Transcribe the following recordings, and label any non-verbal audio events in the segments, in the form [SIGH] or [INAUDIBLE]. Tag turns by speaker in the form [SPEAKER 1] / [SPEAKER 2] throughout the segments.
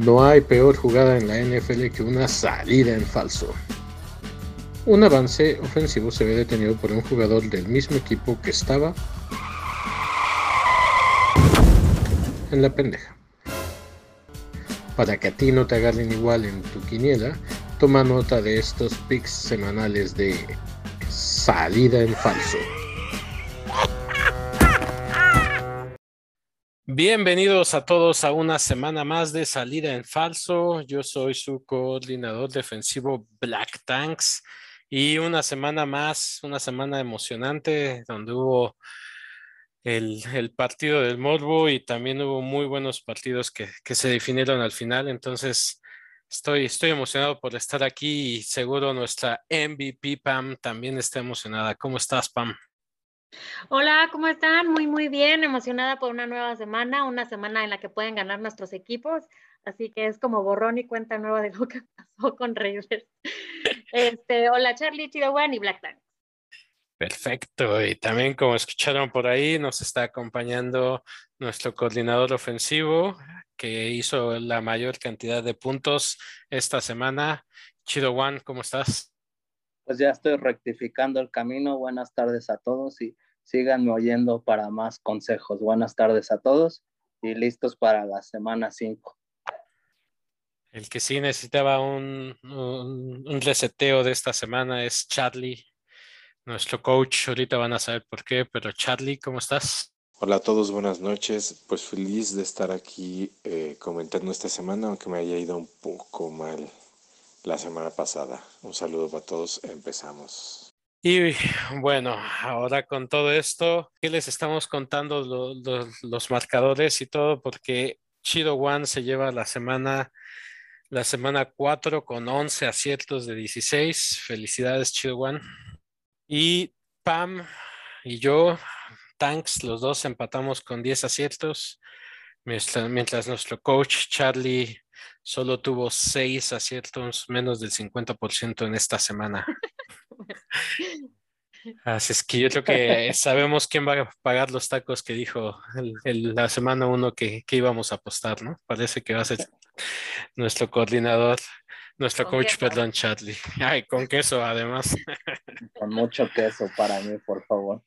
[SPEAKER 1] No hay peor jugada en la NFL que una salida en falso. Un avance ofensivo se ve detenido por un jugador del mismo equipo que estaba en la pendeja. Para que a ti no te agarren igual en tu quiniela, toma nota de estos picks semanales de salida en falso. Bienvenidos a todos a una semana más de salida en falso. Yo soy su coordinador defensivo Black Tanks y una semana más, una semana emocionante donde hubo el, partido del Morbo y también hubo muy buenos partidos que, que, se definieron al final. Entonces, estoy, estoy emocionado por estar aquí y seguro nuestra MVP Pam también está emocionada. ¿Cómo estás, Pam?
[SPEAKER 2] Hola, ¿cómo están? Muy, muy bien, emocionada por una nueva semana, una semana en la que pueden ganar nuestros equipos, así que es como borrón y cuenta nueva de [LAUGHS] lo que pasó con Reyes. Este, hola Charlie, Chido One y Black Tank.
[SPEAKER 1] Perfecto, y también como escucharon por ahí, nos está acompañando nuestro coordinador ofensivo que hizo la mayor cantidad de puntos esta semana. Chido One, ¿cómo estás?
[SPEAKER 3] Pues ya estoy rectificando el camino. Buenas tardes a todos y síganme oyendo para más consejos. Buenas tardes a todos y listos para la semana 5.
[SPEAKER 1] El que sí necesitaba un, un, reseteo de esta semana es Charlie, nuestro coach. Ahorita van a saber por qué, pero Charlie, ¿cómo estás?
[SPEAKER 4] Hola a todos, buenas noches. Pues feliz de estar aquí eh, comentando esta semana, aunque me haya ido un poco mal la semana pasada. Un saludo para todos, empezamos.
[SPEAKER 1] Y bueno, ahora con todo esto, ¿qué les estamos contando los marcadores y todo? Porque Chido One se lleva la semana, la semana 4 con 11 aciertos de 16. Felicidades, Chido One. Y Pam y yo, Tanks, los dos empatamos con 10 aciertos, mientras nuestro coach Charlie solo tuvo seis aciertos, menos del 50% en esta semana. Así es que yo creo que sabemos quién va a pagar los tacos que dijo la semana uno que, íbamos a apostar, ¿no? Parece que va a ser nuestro coordinador, nuestro coach, perdón, Charlie. Ay, con queso además.
[SPEAKER 3] Con mucho queso para mí, por favor.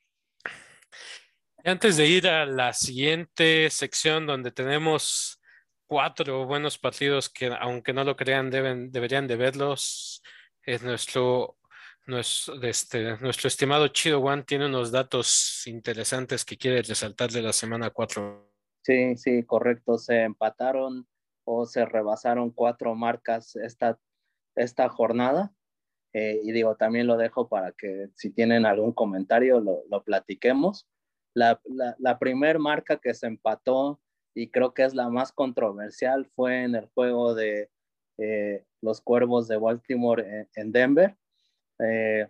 [SPEAKER 1] Antes de ir a la siguiente sección donde tenemos cuatro buenos partidos que, aunque no lo crean, deben, deberían de verlos. Es nuestro, nuestro, este, nuestro estimado Chido One tiene unos datos interesantes que quiere resaltar de la semana cuatro.
[SPEAKER 3] Sí, sí, correcto. Se empataron o se rebasaron cuatro marcas esta, esta jornada. Eh, y digo, también lo dejo para que si tienen algún comentario lo, lo platiquemos. La, la, la primer marca que se empató y creo que es la más controversial, fue en el juego de eh, los Cuervos de Baltimore en, Denver. Eh,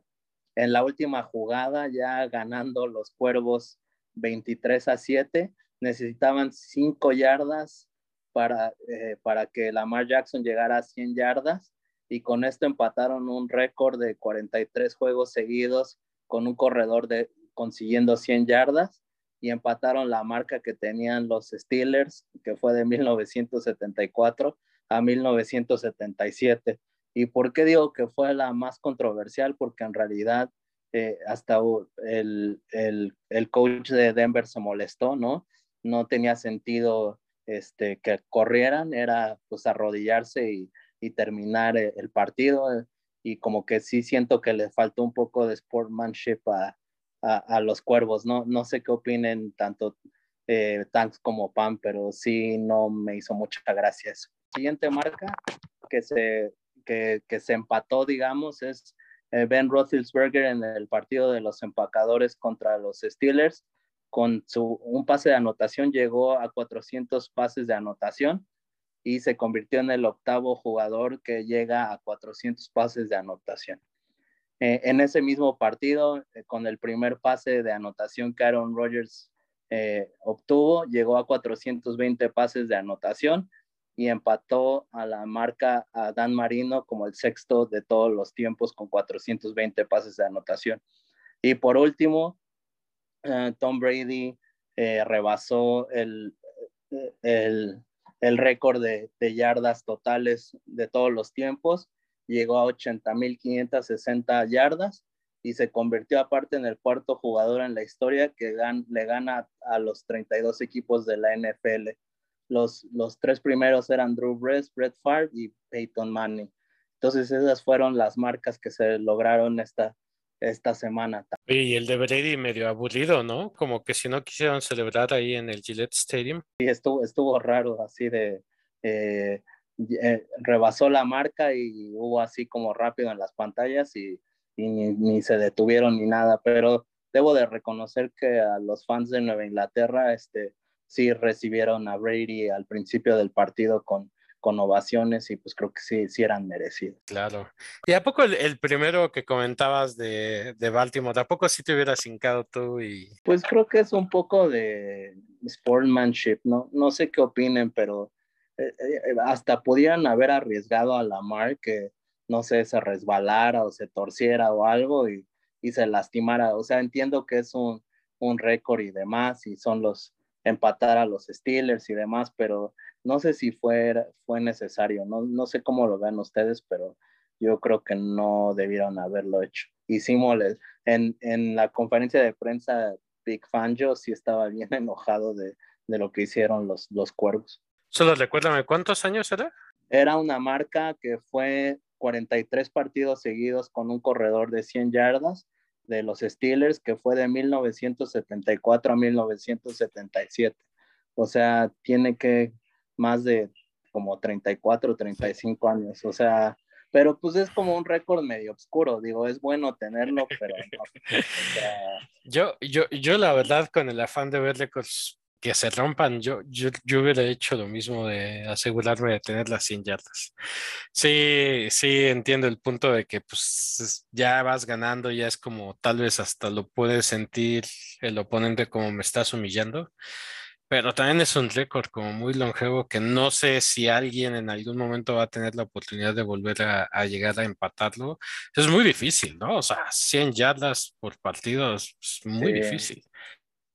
[SPEAKER 3] en la última jugada, ya ganando los Cuervos 23 a 7, necesitaban 5 yardas para, eh, para que Lamar Jackson llegara a 100 yardas y con esto empataron un récord de 43 juegos seguidos con un corredor de consiguiendo 100 yardas y empataron la marca que tenían los Steelers, que fue de 1974 a 1977. ¿Y por qué digo que fue la más controversial? Porque en realidad eh, hasta el, el, el, coach de Denver se molestó, ¿no? No tenía sentido este, que corrieran, era pues arrodillarse y, terminar el, el partido. Y como que sí siento que le faltó un poco de sportsmanship a, a, los cuervos. No, no sé qué opinen tanto eh, Tanks como Pam, pero sí no me hizo mucha gracia eso. Siguiente marca que se, que, que se empató, digamos, es eh, Ben Roethlisberger en el partido de los empacadores contra los Steelers. Con su, un pase de anotación llegó a 400 pases de anotación y se convirtió en el octavo jugador que llega a 400 pases de anotación. Eh, en ese mismo partido, eh, con el primer pase de anotación que Aaron Rodgers eh, obtuvo, llegó a 420 pases de anotación y empató a la marca a Dan Marino como el sexto de todos los tiempos con 420 pases de anotación. Y por último, Tom Brady rebasó el, el, el récord de, de, yardas totales de todos los tiempos. Llegó a 80.560 yardas y se convirtió aparte en el cuarto jugador en la historia que le gana a los 32 equipos de la NFL. Los, los tres primeros eran Drew Brees, Brett Favre y Peyton Manning. Entonces esas fueron las marcas que se lograron esta, esta semana.
[SPEAKER 1] Y el de Brady medio aburrido, ¿no? Como que si no quisieron celebrar ahí en el Gillette Stadium.
[SPEAKER 3] Sí, estuvo, estuvo raro, así de... Eh, eh, rebasó la marca y hubo así como rápido en las pantallas y, y ni, ni, se detuvieron ni nada, pero debo de reconocer que a los fans de Nueva Inglaterra este, sí recibieron a Brady al principio del partido con, con ovaciones y pues creo que sí, sí eran merecidos.
[SPEAKER 1] Claro. ¿Y a poco el, primero que comentabas de, de, Baltimore, a poco sí te hubieras hincado tú? Y...
[SPEAKER 3] Pues creo que es un poco de sportsmanship, ¿no? No sé qué opinen, pero hasta podían haber arriesgado a Lamar que, no sé, se resbalara o se torciera o algo y, y se lastimara. O sea, entiendo que es un, un récord y demás y son los empatar a los Steelers y demás, pero no sé si fue, fue necesario, no, no sé cómo lo ven ustedes, pero yo creo que no debieron haberlo hecho. Hicimos, en, en la conferencia de prensa, Big Fan, yo sí estaba bien [LAUGHS] enojado de, de lo que hicieron los, los cuervos.
[SPEAKER 1] Solo recuérdame, ¿cuántos años era?
[SPEAKER 3] Era una marca que fue 43 partidos seguidos con un corredor de 100 yardas de los Steelers, que fue de 1974 a 1977. O sea, tiene que más de como 34, 35 años, o sea, pero pues es como un récord medio oscuro, digo, es bueno tenerlo, pero no. [LAUGHS]
[SPEAKER 1] yo, yo, yo la verdad con el afán de ver récords que se rompan, yo, yo, yo, hubiera hecho lo mismo de asegurarme de tener las 100 yardas. Sí, sí, entiendo el punto de que pues ya vas ganando, ya es como tal vez hasta lo puedes sentir el oponente como me estás humillando pero también es un récord como muy longevo que no sé si alguien en algún momento va a tener la oportunidad de volver a, llegar a empatarlo. Es muy difícil, ¿no? O sea, 100 yardas por partido es muy difícil.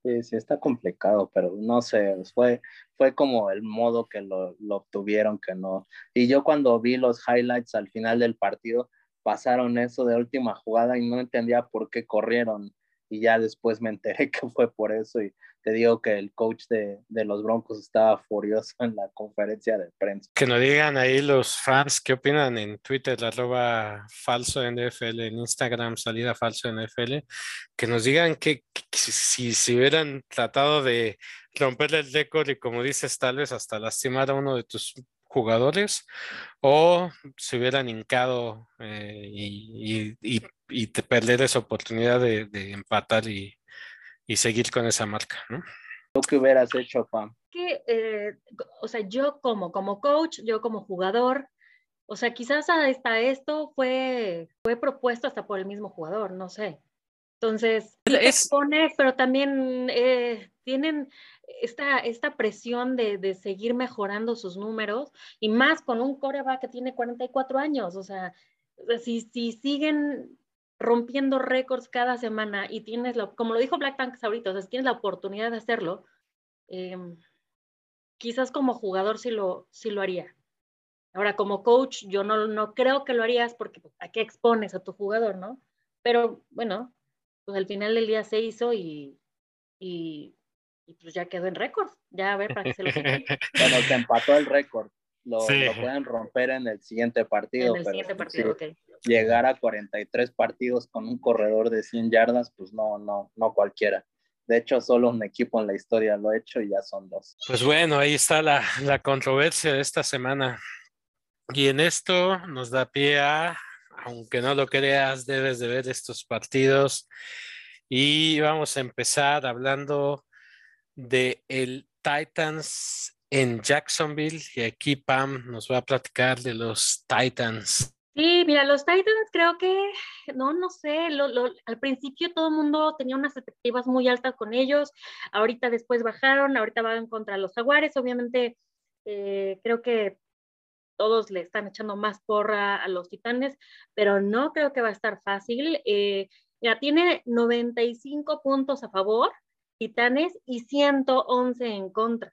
[SPEAKER 3] Sí, sí, está complicado, pero no sé, fue, fue como el modo que lo, lo obtuvieron, que no. Y yo cuando vi los highlights al final del partido, pasaron eso de última jugada y no entendía por qué corrieron y ya después me enteré [LAUGHS] que fue por eso y te digo que el coach de, de, los Broncos estaba furioso en la conferencia de prensa.
[SPEAKER 1] Que nos digan ahí los fans qué opinan en Twitter, arroba falso NFL, en Instagram salida falso NFL, que nos digan que, si, si, hubieran tratado de romper el récord y como dices tal vez hasta lastimar a uno de tus jugadores o se hubieran hincado eh, y, y, y, te perder esa oportunidad de, de empatar y, seguir con esa marca, ¿no?
[SPEAKER 3] ¿Tú qué hubieras hecho, Pam?
[SPEAKER 2] Que, eh, o sea, yo como, como coach, yo como jugador, o sea, quizás hasta esto fue, fue propuesto hasta por el mismo jugador, no sé. Entonces, es... pone, pero también eh, tienen esta, esta presión de, de, seguir mejorando sus números y más con un coreback que tiene 44 años. O sea, si, si siguen rompiendo récords cada semana y tienes, la, como lo dijo Black Tanks ahorita, o sea, tienes la oportunidad de hacerlo, eh, quizás como jugador sí lo, sí lo haría. Ahora, como coach, yo no, no creo que lo harías porque pues, a qué expones a tu jugador, ¿no? Pero bueno, pues al final del día se hizo y y pues ya quedó en récord. Ya a ver para qué se lo [LAUGHS]
[SPEAKER 3] Bueno, se empató el récord. Lo, lo, pueden romper en el siguiente partido.
[SPEAKER 2] En el siguiente partido, ok.
[SPEAKER 3] Llegar a 43 partidos con un corredor de 100 yardas, pues no, no, no cualquiera. De hecho, solo un equipo en la historia lo ha hecho y ya son dos.
[SPEAKER 1] Pues bueno, ahí está la, la controversia de esta semana. Y en esto nos da pie a, aunque no lo creas, debes de ver estos partidos. Y vamos a empezar hablando de el Titans en Jacksonville y aquí Pam nos va a platicar de los Titans.
[SPEAKER 2] Sí, mira, los Titans creo que, no, no sé, lo, lo, al principio todo el mundo tenía unas expectativas muy altas con ellos, ahorita después bajaron, ahorita van contra los Jaguares, obviamente eh, creo que todos le están echando más porra a los Titanes, pero no creo que va a estar fácil. Eh, ya tiene 95 puntos a favor, Titanes y 111 en contra.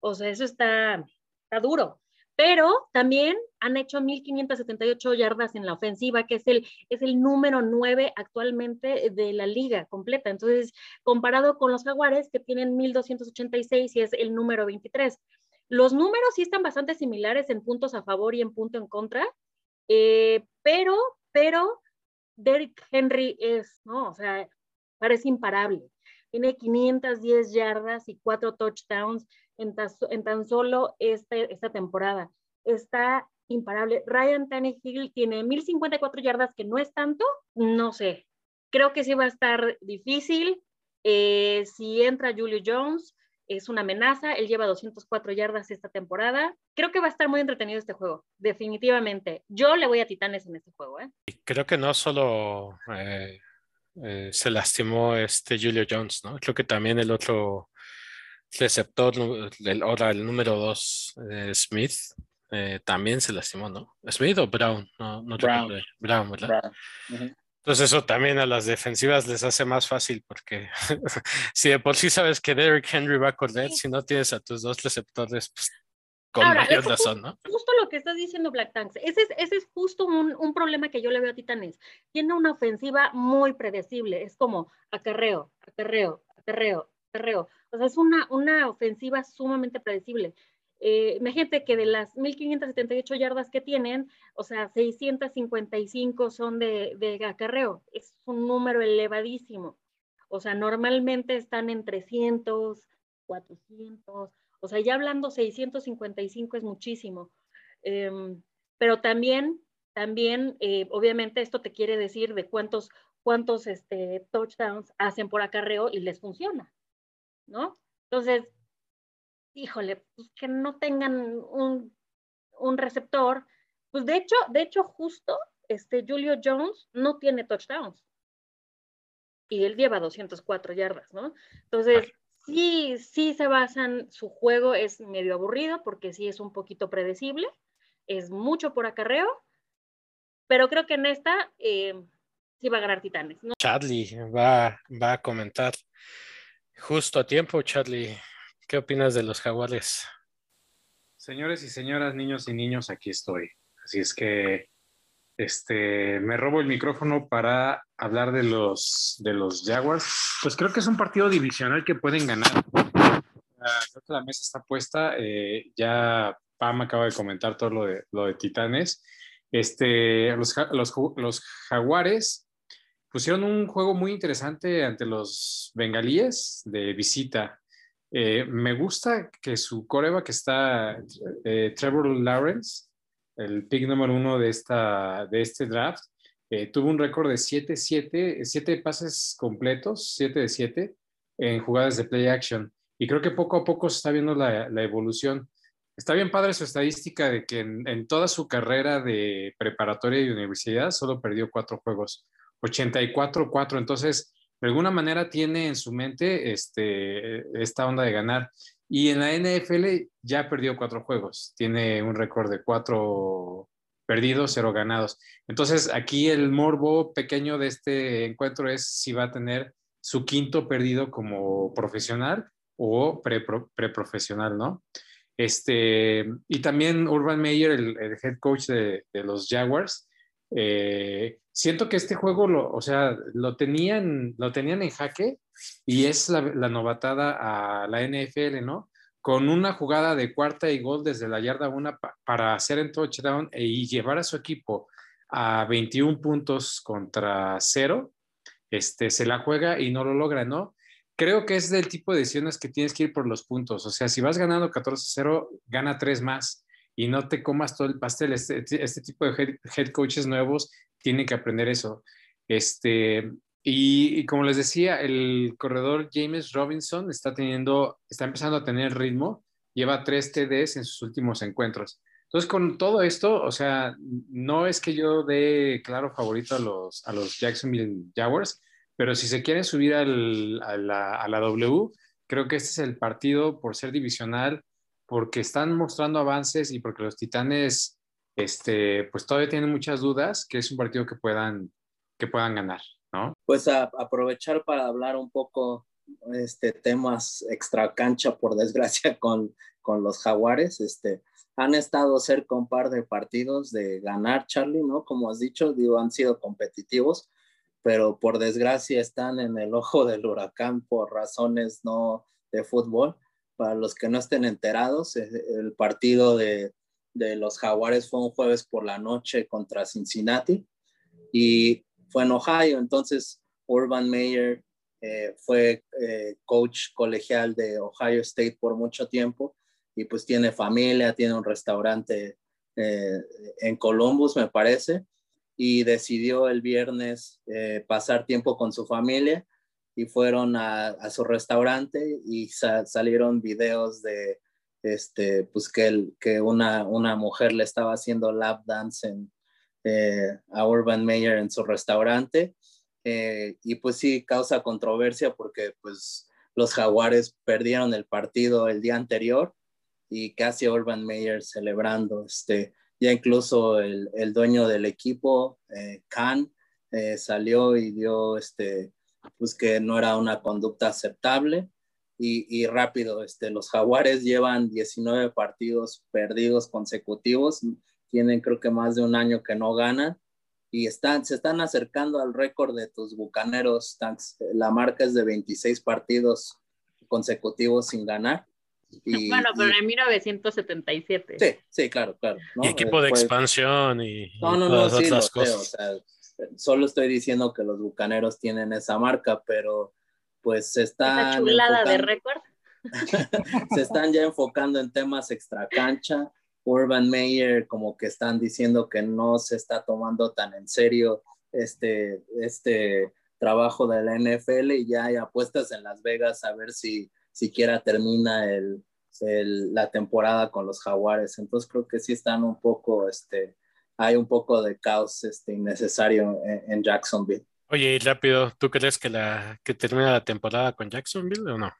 [SPEAKER 2] O sea, eso está, está duro. Pero también han hecho 1.578 yardas en la ofensiva, que es el, es el número 9 actualmente de la liga completa. Entonces, comparado con los Jaguares, que tienen 1.286 y es el número 23. Los números sí están bastante similares en puntos a favor y en punto en contra, eh, pero, pero Derrick Henry es, ¿no? O sea, parece imparable. Tiene 510 yardas y 4 touchdowns en, tan solo este, esta temporada. Está imparable. Ryan Tannehill tiene 1054 yardas, que no es tanto, no sé. Creo que sí va a estar difícil. Eh, si entra Julio Jones, es una amenaza. Él lleva 204 yardas esta temporada. Creo que va a estar muy entretenido este juego, definitivamente. Yo le voy a Titanes en este juego. ¿eh?
[SPEAKER 1] Creo que no solo eh, eh, se lastimó este Julio Jones, ¿no? Creo que también el otro receptor, el, ahora el número 2, Smith, también se lastimó, ¿no? ¿Smith o Brown? No, no
[SPEAKER 3] Brown.
[SPEAKER 1] Brown, ¿verdad? Entonces eso también a las defensivas les hace más fácil porque [LAUGHS] si de por sí sabes que Derrick Henry va a correr, si no tienes a tus dos receptores, pues con mayor razón, ¿no?
[SPEAKER 2] Justo lo que estás diciendo, Black Tanks. Ese es, ese es justo un, un, problema que yo le veo a Titanes. Tiene una ofensiva muy predecible. Es como acarreo, acarreo, acarreo, acarreo. O sea, es una, una ofensiva sumamente predecible. Eh, imagínate que de las 1.578 yardas que tienen, o sea, 655 son de, de acarreo. Es un número elevadísimo. O sea, normalmente están en 300, 400. O sea, ya hablando 655 es muchísimo. Em, pero también, también, eh, obviamente esto te quiere decir de cuántos, cuántos este, touchdowns hacen por acarreo y les funciona, ¿no? Entonces, híjole, pues que no tengan un, un, receptor. Pues de hecho, de hecho, justo este Julio Jones no tiene touchdowns. Y él lleva 204 yardas, ¿no? Entonces, sí, sí se basan, su juego es medio aburrido porque sí es un poquito predecible, es mucho por acarreo, pero creo que en esta eh, sí va a ganar Titanes. ¿no?
[SPEAKER 1] Charlie va, va a comentar justo a tiempo, Charlie. ¿Qué opinas de los jaguares?
[SPEAKER 5] Señores y señoras, niños y niños, aquí estoy. Así es que este, me robo el micrófono para hablar de los, de los Jaguars. Pues creo que es un partido divisional que pueden ganar. Creo que la mesa está puesta. Eh, ya Pam acaba de comentar todo lo de, lo de Titanes. Este, los, los, los Jaguares pusieron un juego muy interesante ante los bengalíes de visita. Eh, me gusta que su coreba que está eh, Trevor Lawrence, el pick número uno de, esta, de este draft, eh, tuvo un récord de 7-7, 7 pases completos, 7 de 7 en jugadas de play action. Y creo que poco a poco se está viendo la, la evolución. Está bien padre su estadística de que en, en, toda su carrera de preparatoria y universidad solo perdió cuatro juegos, 84-4. Entonces, de alguna manera tiene en su mente este, esta onda de ganar. Y en la NFL ya perdió cuatro juegos, tiene un récord de cuatro perdidos, cero ganados. Entonces aquí el morbo pequeño de este encuentro es si va a tener su quinto perdido como profesional o preprofesional, ¿no? Este, y también Urban Meyer, el, el head coach de, de los Jaguars, eh, siento que este juego, lo, o sea, lo tenían, lo tenían en jaque y es la, novatada a la NFL, ¿no? Con una jugada de cuarta y gol desde la yarda una pa para hacer en touchdown e, y llevar a su equipo a 21 puntos contra cero, este, se la juega y no lo logra, ¿no? Creo que es del tipo de decisiones que tienes que ir por los puntos. O sea, si vas ganando 14-0, gana tres más y no te comas todo el pastel. Este, este tipo de head, coaches nuevos tienen que aprender eso. Este, y, y, como les decía, el corredor James Robinson está teniendo, está empezando a tener ritmo, lleva tres TDs en sus últimos encuentros. Entonces, con todo esto, o sea, no es que yo dé claro favorito a los, a los Jacksonville Jaguars, pero si se quieren subir al, a, la, a la W, creo que este es el partido por ser divisional, porque están mostrando avances y porque los Titanes, este, pues todavía tienen muchas dudas, que es un partido que puedan, que puedan ganar, ¿no?
[SPEAKER 3] Pues aprovechar para hablar un poco este temas extra cancha, por desgracia, [LAUGHS] con, con los jaguares. Este, han estado cerca un par de partidos de ganar, Charlie, ¿no? Como has dicho, han sido competitivos, pero por desgracia están en el ojo del huracán por razones no de fútbol. Para los que no estén enterados, eh, el partido de, de los Jaguares fue un jueves por la noche contra Cincinnati y fue en Ohio, entonces Urban Meyer eh, fue eh, coach colegial de Ohio State por mucho tiempo y pues tiene familia, tiene un restaurante eh, en Columbus, me parece, y decidió el viernes pasar tiempo con su familia y fueron a, su restaurante y salieron videos de este, pues que, que una, una mujer le estaba haciendo lap dance en, a Urban Meyer en su restaurante eh, y pues sí, causa controversia porque pues los jaguares perdieron el partido el día anterior y casi Urban Meyer celebrando, este, ya incluso el, el dueño del equipo, eh, Khan, eh, salió y dio, este, pues que no era una conducta aceptable y, y, rápido, este, los jaguares llevan 19 partidos perdidos consecutivos, tienen creo que más de un año que no ganan y están, se están acercando al récord de tus bucaneros. La marca es de 26 partidos consecutivos sin ganar.
[SPEAKER 2] Y, bueno, pero en 1977.
[SPEAKER 3] Sí, sí, claro, claro.
[SPEAKER 1] Y equipo de expansión y,
[SPEAKER 3] no, no, no, sí, otras cosas. solo estoy diciendo que los bucaneros tienen esa marca, pero pues se están.
[SPEAKER 2] chulada de récord. [LAUGHS]
[SPEAKER 3] se están ya enfocando en temas extracancha Urban Meyer como que están diciendo que no se está tomando tan en serio este, este trabajo de la NFL y ya hay apuestas en Las Vegas a ver si siquiera termina el, la temporada con los jaguares. Entonces creo que sí están un poco, este, hay un poco de caos este, innecesario en, Jacksonville.
[SPEAKER 1] Oye, y rápido, ¿tú crees que, la, que termina la temporada con Jacksonville o no?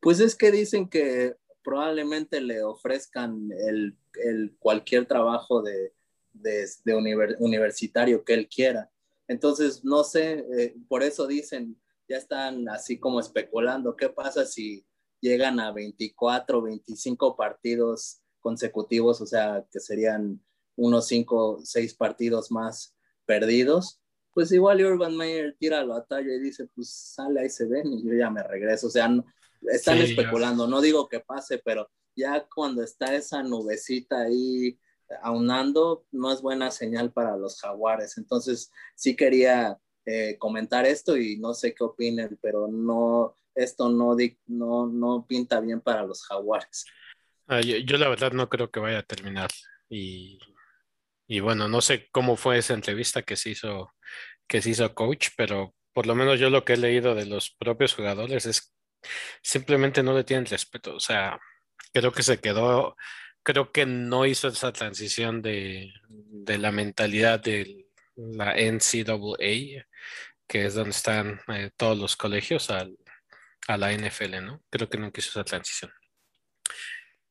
[SPEAKER 3] Pues es que dicen que probablemente le ofrezcan el, el cualquier trabajo de, de, universitario que él quiera. Entonces, no sé, eh, por eso dicen, ya están así como especulando, ¿qué pasa si llegan a 24, 25 partidos consecutivos, o sea, que serían unos 5, 6 partidos más perdidos? Pues igual Urban Meyer tira la batalla y dice, pues sale ahí se ven y yo ya me regreso. O sea, no, están especulando, no digo que pase, pero ya cuando está esa nubecita ahí aunando, no es buena señal para los jaguares. Entonces, sí quería eh, comentar esto y no sé qué opinen, pero no, esto no, no, no pinta bien para los jaguares.
[SPEAKER 1] Ah, yo, la verdad no creo que vaya a terminar. Y, y, bueno, no sé cómo fue esa entrevista que se hizo, que se hizo coach, pero por lo menos yo lo que he leído de los propios jugadores es simplemente no le tienen respeto. O sea, creo que se quedó, creo que no hizo esa transición de, la mentalidad de la NCAA, que es donde están eh, todos los colegios, al, a la NFL, ¿no? Creo que no quiso esa transición.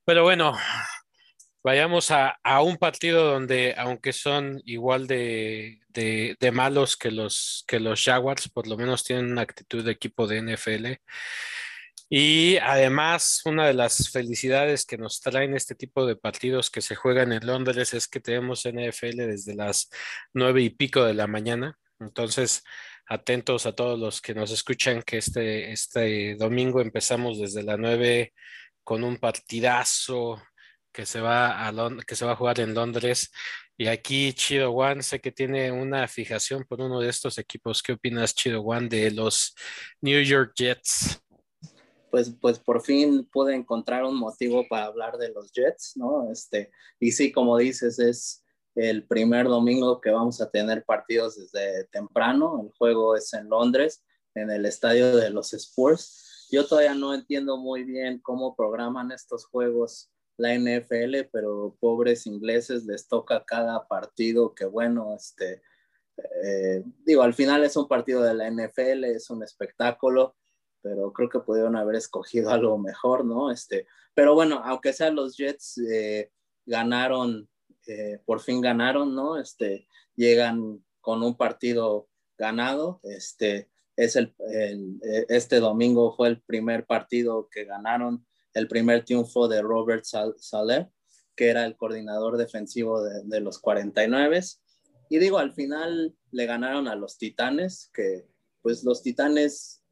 [SPEAKER 1] Pero bueno, vayamos a, un partido donde, aunque son igual de, de, malos que los, que los Jaguars, por lo menos tienen una actitud de equipo de NFL. Y además, una de las felicidades que nos traen este tipo de partidos que se juegan en Londres es que tenemos NFL desde las nueve y pico de la mañana. Entonces, atentos a todos los que nos escuchan que este, este domingo empezamos desde las nueve con un partidazo que se va a que se va a jugar en Londres. Y aquí Chido One, sé que tiene una fijación por uno de estos equipos. ¿Qué opinas, Chido One, de los New York Jets?
[SPEAKER 3] Pues, pues por fin pude encontrar un motivo para hablar de los Jets, ¿no? Este, y sí, como dices, es el primer domingo que vamos a tener partidos desde temprano. El juego es en Londres, en el estadio de los Spurs. Yo todavía no entiendo muy bien cómo programan estos juegos la NFL, pero pobres ingleses les toca cada partido que bueno, este, eh, digo, al final es un partido de la NFL, es un espectáculo, pero creo que pudieron haber escogido [LAUGHS] algo mejor, ¿no? Este, pero bueno, aunque sea los Jets eh, ganaron, eh, por fin ganaron, ¿no? Este, llegan con un partido ganado, este, es el, este domingo fue el primer partido que ganaron el primer triunfo de Robert Saleh que era el coordinador defensivo de, los 49. Y digo, al final le ganaron a los Titanes, que pues los Titanes,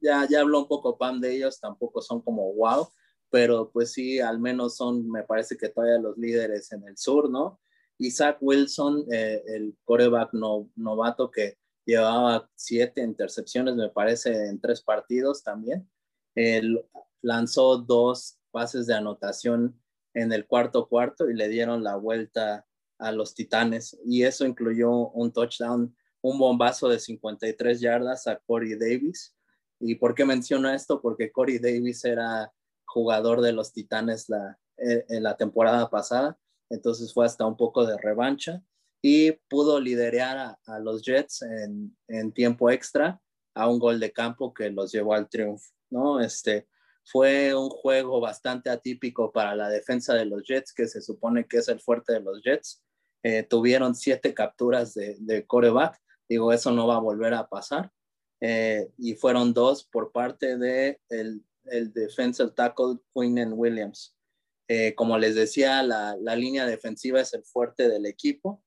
[SPEAKER 3] ya, ya habló un poco Pam de ellos, tampoco son como wow, pero pues sí, al menos son, me parece que todavía los líderes en el sur, ¿no? Isaac Wilson, eh, el coreback novato que llevaba siete intercepciones, me parece, en tres partidos también. Él lanzó dos pases de anotación en el cuarto cuarto y le dieron la vuelta a los Titanes. Y eso incluyó un touchdown, un bombazo de 53 yardas a Corey Davis. ¿Y por qué menciono esto? Porque Corey Davis era jugador de los Titanes la, eh, en la temporada pasada, entonces fue hasta un poco de revancha y pudo liderar a, los Jets en, en, tiempo extra a un gol de campo que los llevó al triunfo, ¿no? Este, fue un juego bastante atípico para la defensa de los Jets, que se supone que es el fuerte de los Jets. Eh, tuvieron siete capturas de, de, coreback, digo, eso no va a volver a pasar. Eh, y fueron dos por parte de el, el defensive tackle Quinn Williams. Eh, como les decía, la, la, línea defensiva es el fuerte del equipo.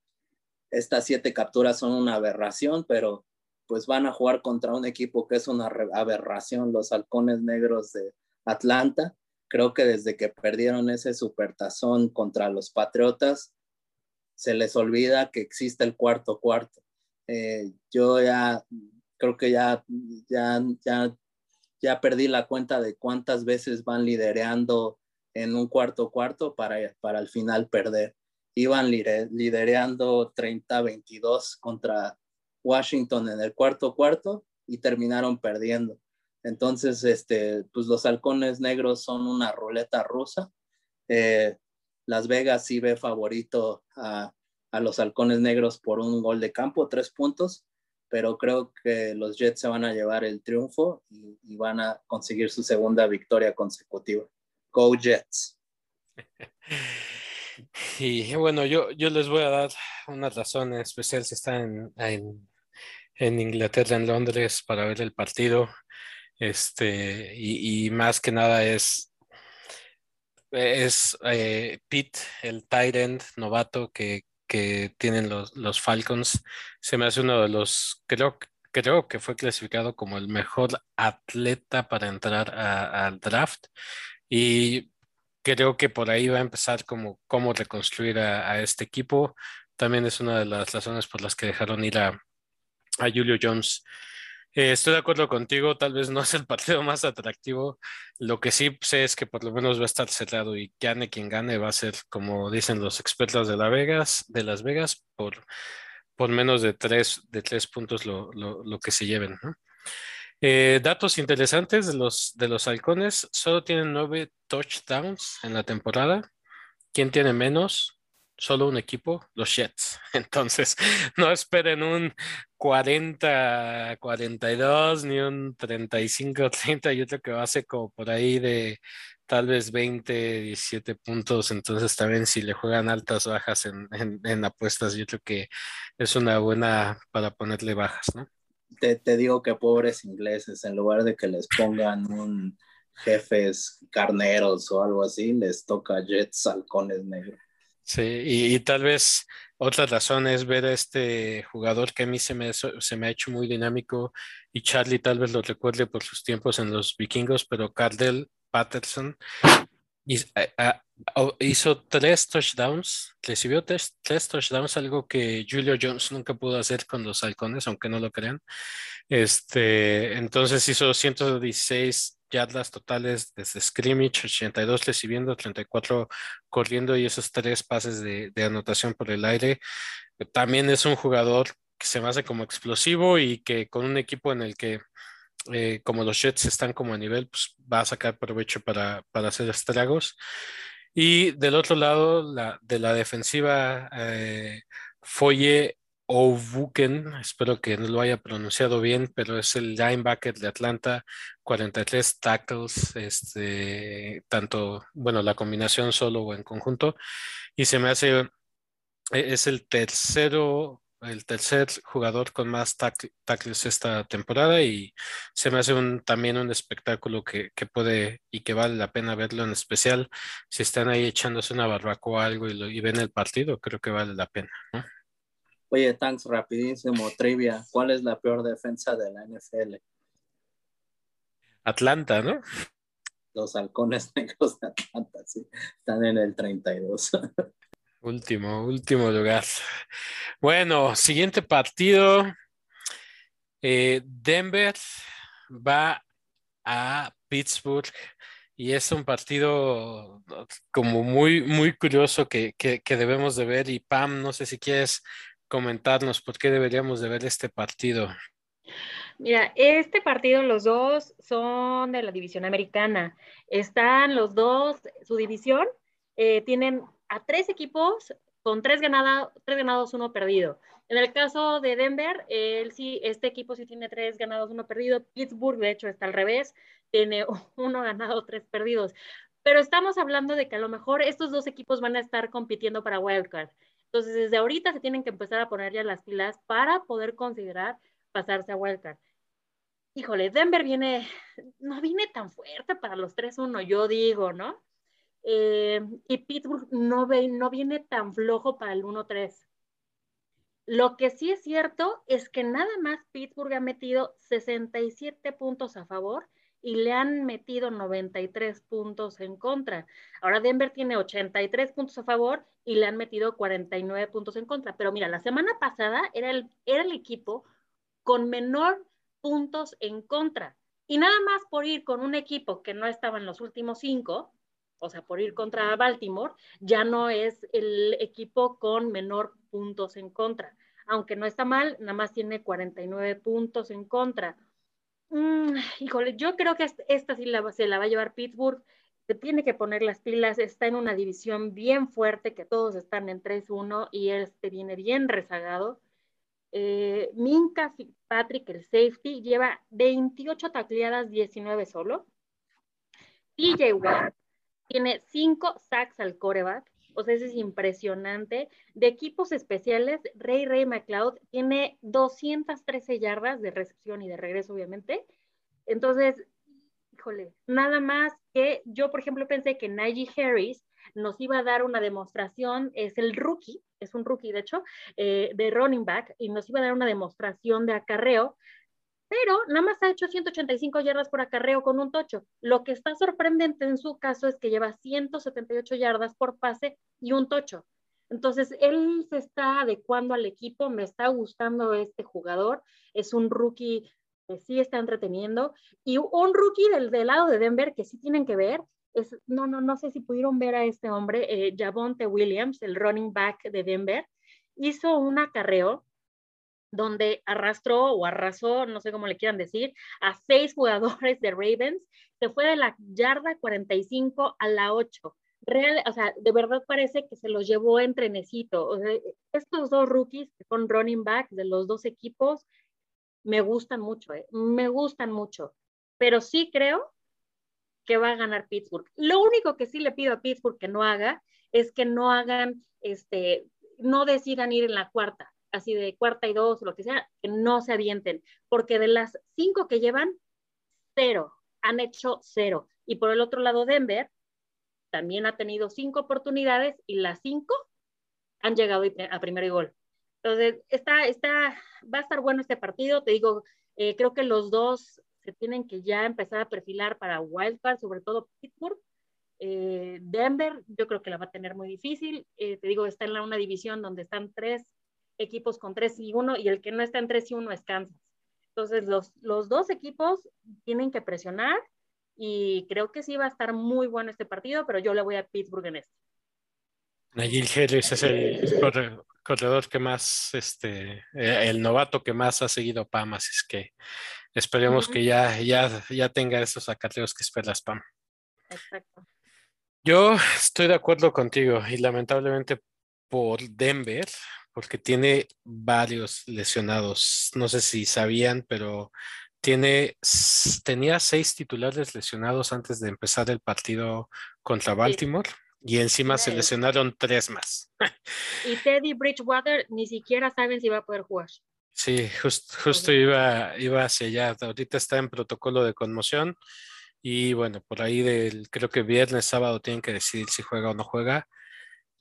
[SPEAKER 3] Estas siete capturas son una aberración, pero pues van a jugar contra un equipo que es una aberración, los halcones negros de Atlanta. Creo que desde que perdieron ese supertazón contra los Patriotas, se les olvida que existe el cuarto cuarto. Eh, yo ya creo que ya, ya, ya perdí la cuenta de cuántas veces van lidereando en un cuarto cuarto para, para al final perder. Iban lidereando 30-22 contra Washington en el cuarto cuarto y terminaron perdiendo. Entonces, este, pues los halcones negros son una ruleta rusa. Eh, Las Vegas sí ve favorito a, a los halcones negros por un gol de campo, tres puntos, pero creo que los Jets se van a llevar el triunfo y, van a conseguir su segunda victoria consecutiva. Go Jets. [LAUGHS]
[SPEAKER 1] Y bueno, yo, yo les voy a dar una razón especial si están en, en, Inglaterra, en Londres, para ver el partido. Este, y, más que nada es, es eh, Pete, el tight end novato que, que tienen los, los Falcons. Se me hace uno de los, creo, creo que fue clasificado como el mejor atleta para entrar al draft. Y creo que por ahí va a empezar como cómo reconstruir a, este equipo. También es una de las razones por las que dejaron ir a, a Julio Jones eh, estoy de acuerdo contigo, tal vez no es el partido [LAUGHS] más atractivo. Lo que sí sé es que por lo menos va a estar cerrado y gane quien gane va a ser, como dicen los expertos de, Las Vegas, por, por menos de tres, de tres puntos lo, lo, que se lleven. Eh, datos interesantes de los, de los halcones, solo tienen nueve touchdowns en la temporada. ¿Quién tiene menos? solo un equipo, los Jets. [LAUGHS] Entonces, [LAUGHS] no esperen un 40-42 ni un 35-30. Yo creo que va a ser como por ahí de tal vez 20, 17 puntos. Entonces, también si le juegan altas bajas en, en, apuestas, yo creo que es una buena para ponerle bajas, ¿no?
[SPEAKER 3] Te, te digo que pobres ingleses, en lugar de que les pongan un jefes carneros o algo así, les toca Jets halcones negros.
[SPEAKER 1] Sí, y, tal vez otra razón es ver a este jugador que a mí se me, se me ha hecho muy dinámico y Charlie tal vez lo recuerde por sus tiempos en los vikingos, pero Cardell Patterson hizo tres touchdowns, recibió tres, tres, touchdowns, algo que Julio Jones nunca pudo hacer con los halcones, aunque no lo crean. Este, entonces hizo 116 yardas totales desde scrimmage, 82 recibiendo, 34 corriendo y esos tres pases de, anotación por el aire. También es un jugador que se me hace como explosivo y que con un equipo en el que eh, como los Jets están como a nivel, pues va a sacar provecho para, hacer estragos. Y del otro lado, la, de la defensiva, eh, Foye Ovuken, espero que no lo haya pronunciado bien, pero es el linebacker de Atlanta, 43 tackles, este, tanto, bueno, la combinación solo o en conjunto, y se me hace, e, es el tercero el tercer jugador con más tackles esta temporada y se me hace un, también un espectáculo que, puede y que vale la pena verlo en especial si están ahí echándose una barbacoa o algo y, ven el partido, creo que vale la pena.
[SPEAKER 3] Oye, thanks, rapidísimo, trivia. ¿Cuál es la peor defensa de la NFL?
[SPEAKER 1] Atlanta, ¿no?
[SPEAKER 3] Los halcones [LAUGHS] negros de Atlanta, sí. Están en el 32. [LAUGHS]
[SPEAKER 1] Último, último lugar. Bueno, siguiente partido. Eh, Denver va a Pittsburgh y es un partido como muy, muy curioso que, que, debemos de ver. Y Pam, no sé si quieres comentarnos por qué deberíamos de ver este partido.
[SPEAKER 2] Mira, este partido los dos son de la división americana. Están los dos, su división, eh, tienen a tres equipos con tres, ganada, tres ganados, uno perdido. En el caso de Denver, él sí, este equipo sí tiene tres ganados, uno perdido. Pittsburgh, de hecho, está al revés, tiene [LAUGHS] uno ganado, tres perdidos. Pero estamos hablando de que a lo mejor estos dos equipos van a estar compitiendo para Wildcard. Entonces, desde ahorita se tienen que empezar a poner ya las pilas para poder considerar pasarse a Wildcard. Híjole, Denver viene, no viene tan fuerte para los 3-1, yo digo, ¿no? Eh, y Pittsburgh no, ve, no viene tan flojo para el 1-3. Lo que sí es cierto es que nada más Pittsburgh ha metido 67 puntos a favor y le han metido 93 puntos en contra. Ahora Denver tiene 83 puntos a favor y le han metido 49 puntos en contra. Pero mira, la semana pasada era el, era el equipo con menor puntos en contra. Y nada más por ir con un equipo que no estaba en los últimos cinco, o sea, por ir contra Baltimore, ya no es el equipo con menor puntos en contra. Aunque no está mal, nada más tiene 49 puntos en contra. Mm, híjole, yo creo que esta sí la, se la va a llevar Pittsburgh. Se tiene que poner las pilas. Está en una división bien fuerte, que todos están en 3-1 y este viene bien rezagado. Eh, Minka Patrick, el safety, lleva 28 tacleadas, 19 solo. TJ Watt tiene cinco sacks al coreback, o sea, eso es impresionante. De equipos especiales, Ray Ray McLeod tiene 213 yardas de recepción y de regreso, obviamente. Entonces, híjole, nada más que yo, por ejemplo, pensé que Najee Harris nos iba a dar una demostración, es el rookie, es un rookie de hecho, eh, de running back, y nos iba a dar una demostración de acarreo, pero nada más ha hecho 185 yardas por acarreo con un tocho. Lo que está sorprendente en su caso es que lleva 178 yardas por pase y un tocho. Entonces, él se está adecuando al equipo, me está gustando este jugador, es un rookie que sí está entreteniendo, y un rookie del, del lado de Denver que sí tienen que ver, es, no, no, no sé si pudieron ver a este hombre, eh, Javonte Williams, el running back de Denver, hizo un acarreo donde arrastró o arrasó, no sé cómo le quieran decir, a seis [LAUGHS] jugadores de Ravens, se fue de la yarda 45 a la 8. Real, o sea, de verdad parece que se los llevó en trenecito. estos dos rookies que son running back de los dos equipos, me gustan mucho, ¿eh? me gustan mucho. Pero sí creo que va a ganar Pittsburgh. Lo único que sí le pido a Pittsburgh que no haga es que no hagan, este, no decidan ir en la cuarta así de cuarta y dos, lo que sea, que no se avienten, porque de las cinco que llevan, cero, han hecho cero. Y por el otro lado, Denver también ha tenido cinco oportunidades y las cinco han llegado a primero y gol. Entonces, está, está, va a estar bueno este partido. Te digo, eh, creo que los dos se tienen que ya empezar a perfilar para Wildcard, sobre todo Pittsburgh. Eh, Denver, yo creo que la va a tener muy difícil. Eh, te digo, está en una división donde están tres equipos con 3 y 1 y el que no está en 3 y 1 es Kansas. Entonces, los, los dos equipos tienen que presionar y creo que sí va a estar muy bueno este partido, pero yo le voy a Pittsburgh en este.
[SPEAKER 1] Nayil Harris es el corredor que más, este, eh, el novato que más ha seguido Pam, así es que esperemos que ya, ya, ya tenga esos acarreos que esperas Pam. Exacto. Yo estoy de acuerdo contigo y lamentablemente por Denver, porque tiene varios lesionados. No sé si sabían, pero tiene, tenía seis titulares lesionados antes de empezar el partido contra Baltimore. y encima se lesionaron tres más. [LAUGHS]
[SPEAKER 2] y Teddy Bridgewater ni siquiera saben si va a poder jugar.
[SPEAKER 1] Sí, justo iba, iba hacia allá. Ahorita está en protocolo de conmoción y bueno, por ahí del, creo que viernes, sábado tienen que decidir si juega o no juega.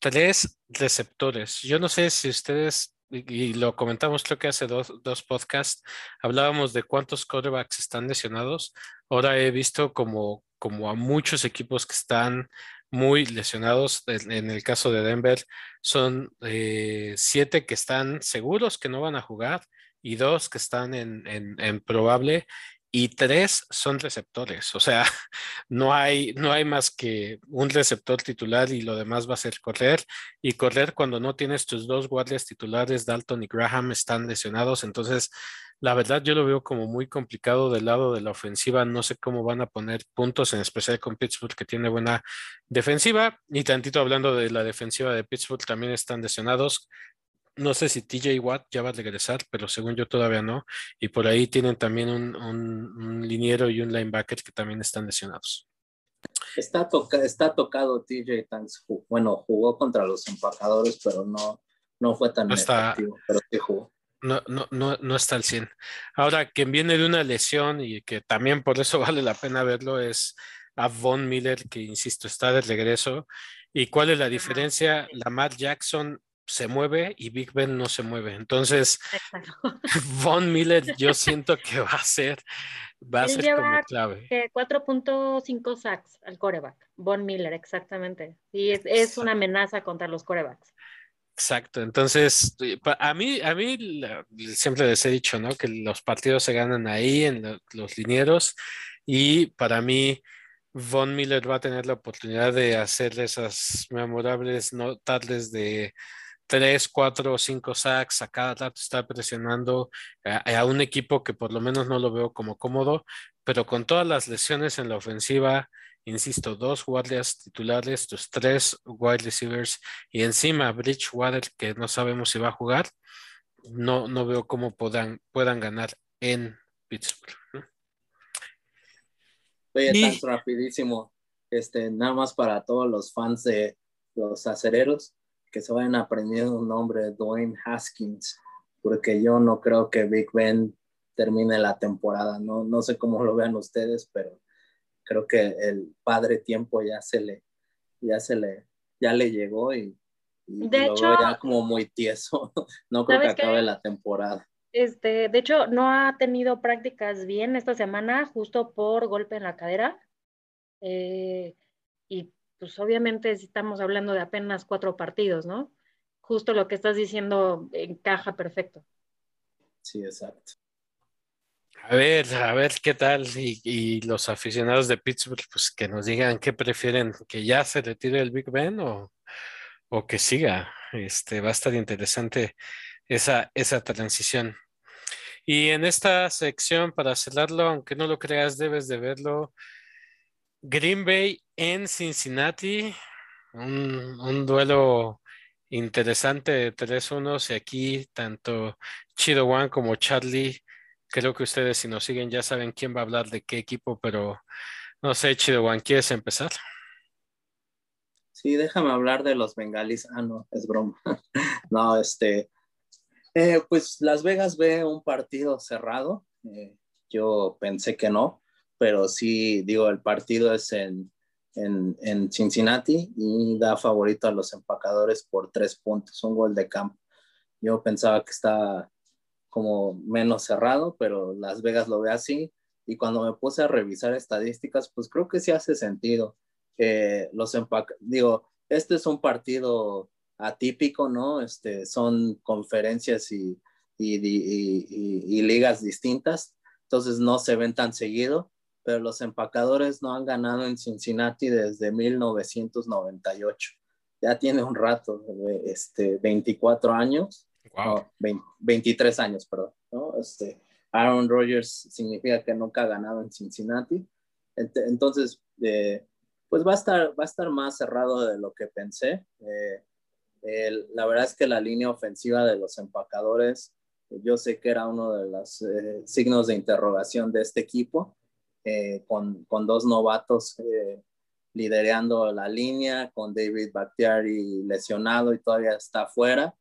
[SPEAKER 1] Tres receptores. Yo no sé si ustedes, y, lo comentamos creo que hace dos, dos podcasts, hablábamos de cuántos quarterbacks están lesionados. Ahora he visto como, como a muchos equipos que están muy lesionados. En, el caso de Denver, son eh, siete que están seguros que no van a jugar y dos que están en, en, probable y tres son receptores. O sea, [LAUGHS] no hay, no hay más que un receptor titular y lo demás va a ser correr. Y correr cuando no tienes tus dos guardias titulares, Dalton y Graham, están lesionados. Entonces, la verdad yo lo veo como muy complicado del lado de la ofensiva. No sé cómo van a poner puntos, en especial con Pittsburgh, que tiene buena defensiva. Y tantito hablando de la defensiva de Pittsburgh, también están lesionados. No sé si TJ Watt ya va a regresar, pero según yo todavía no. Y por ahí tienen también un, liniero y un linebacker que también están lesionados.
[SPEAKER 3] Está, está tocado TJ Tanks. Bueno, jugó contra los empacadores, pero no, no fue tan efectivo, pero sí jugó
[SPEAKER 1] no, no, no, no está al 100. Ahora, quien viene de una lesión y que también por eso [LAUGHS] vale la pena verlo es a Von Miller, que insisto, está de regreso. ¿Y cuál es la diferencia? Lamar Jackson se mueve y Big Ben no se mueve. Entonces, [LAUGHS] Von Miller yo siento que va a ser, va a ser como clave.
[SPEAKER 2] 4.5 sacks al coreback. Von Miller, exactamente. Y es, es una amenaza contra los corebacks.
[SPEAKER 1] Exacto, entonces a mí, a mí siempre les he dicho, ¿no? Que los partidos se ganan ahí en los linieros y para mí Von Miller va a tener la oportunidad de hacer esas memorables no tardes de tres, cuatro o cinco sacks a cada rato está presionando a, un equipo que por lo menos no lo veo como cómodo, pero con todas las lesiones en la ofensiva, insisto, dos guardias titulares, tus tres wide receivers y encima Bridgewater, que no sabemos si va a jugar, no, no veo cómo puedan, puedan ganar en Pittsburgh.
[SPEAKER 3] Oye, tan rapidísimo, este, nada más para todos los fans de los acereros, que se vayan aprendiendo un nombre, Dwayne Haskins, porque yo no creo que Big Ben termine la temporada, no, no sé cómo lo vean ustedes, pero creo que el padre tiempo ya se le, ya se le, ya le llegó y,
[SPEAKER 2] de hecho,
[SPEAKER 3] ya como muy tieso. [LAUGHS] No creo que acabe la temporada.
[SPEAKER 2] Este, de hecho, no ha tenido prácticas bien esta semana, justo por golpe en la cadera. Eh, y pues obviamente si estamos hablando de apenas cuatro partidos, ¿no? Justo lo que estás diciendo encaja perfecto.
[SPEAKER 3] Sí, exacto.
[SPEAKER 1] A ver, a ver qué tal. Y, los aficionados de Pittsburgh, pues que nos digan qué prefieren, que ya se retire el Big Ben o, o que siga. Este, va a estar interesante esa, esa transición. Y en esta sección, para cerrarlo, aunque no lo creas, debes de verlo. Green Bay en Cincinnati, un, duelo interesante de 3-1 y aquí tanto Chido One como Charlie creo que ustedes si nos siguen ya saben quién va a hablar de qué equipo, pero no sé, Chido Juan, ¿quieres empezar?
[SPEAKER 3] Sí, déjame hablar de los bengalis. Ah, no, es broma. [LAUGHS] no, este, eh, pues Las Vegas ve un partido cerrado. Eh, yo pensé que no, pero sí, digo, el partido es en, en, en, Cincinnati y da favorito a los empacadores por tres puntos, un gol de campo. Yo pensaba que está como menos cerrado, pero Las Vegas lo ve así. Y cuando me puse a revisar estadísticas, pues creo que sí hace sentido. que los digo, este es un partido atípico, ¿no? Este, son conferencias y, y, y, y, ligas distintas, entonces no se ven tan seguido, pero los empacadores no han ganado en Cincinnati desde 1998. Ya tiene un rato, este, 24 años, 23 años, perdón. ¿no? Este, Aaron Rodgers significa que nunca ha ganado en Cincinnati. Entonces, eh, pues va a, estar, va a estar más cerrado de lo que pensé. Eh, la verdad es que la línea ofensiva de los empacadores, yo sé que era uno de los eh, signos de interrogación de este equipo, con, con, dos novatos liderando la línea con David Bakhtiari lesionado y todavía está fuera.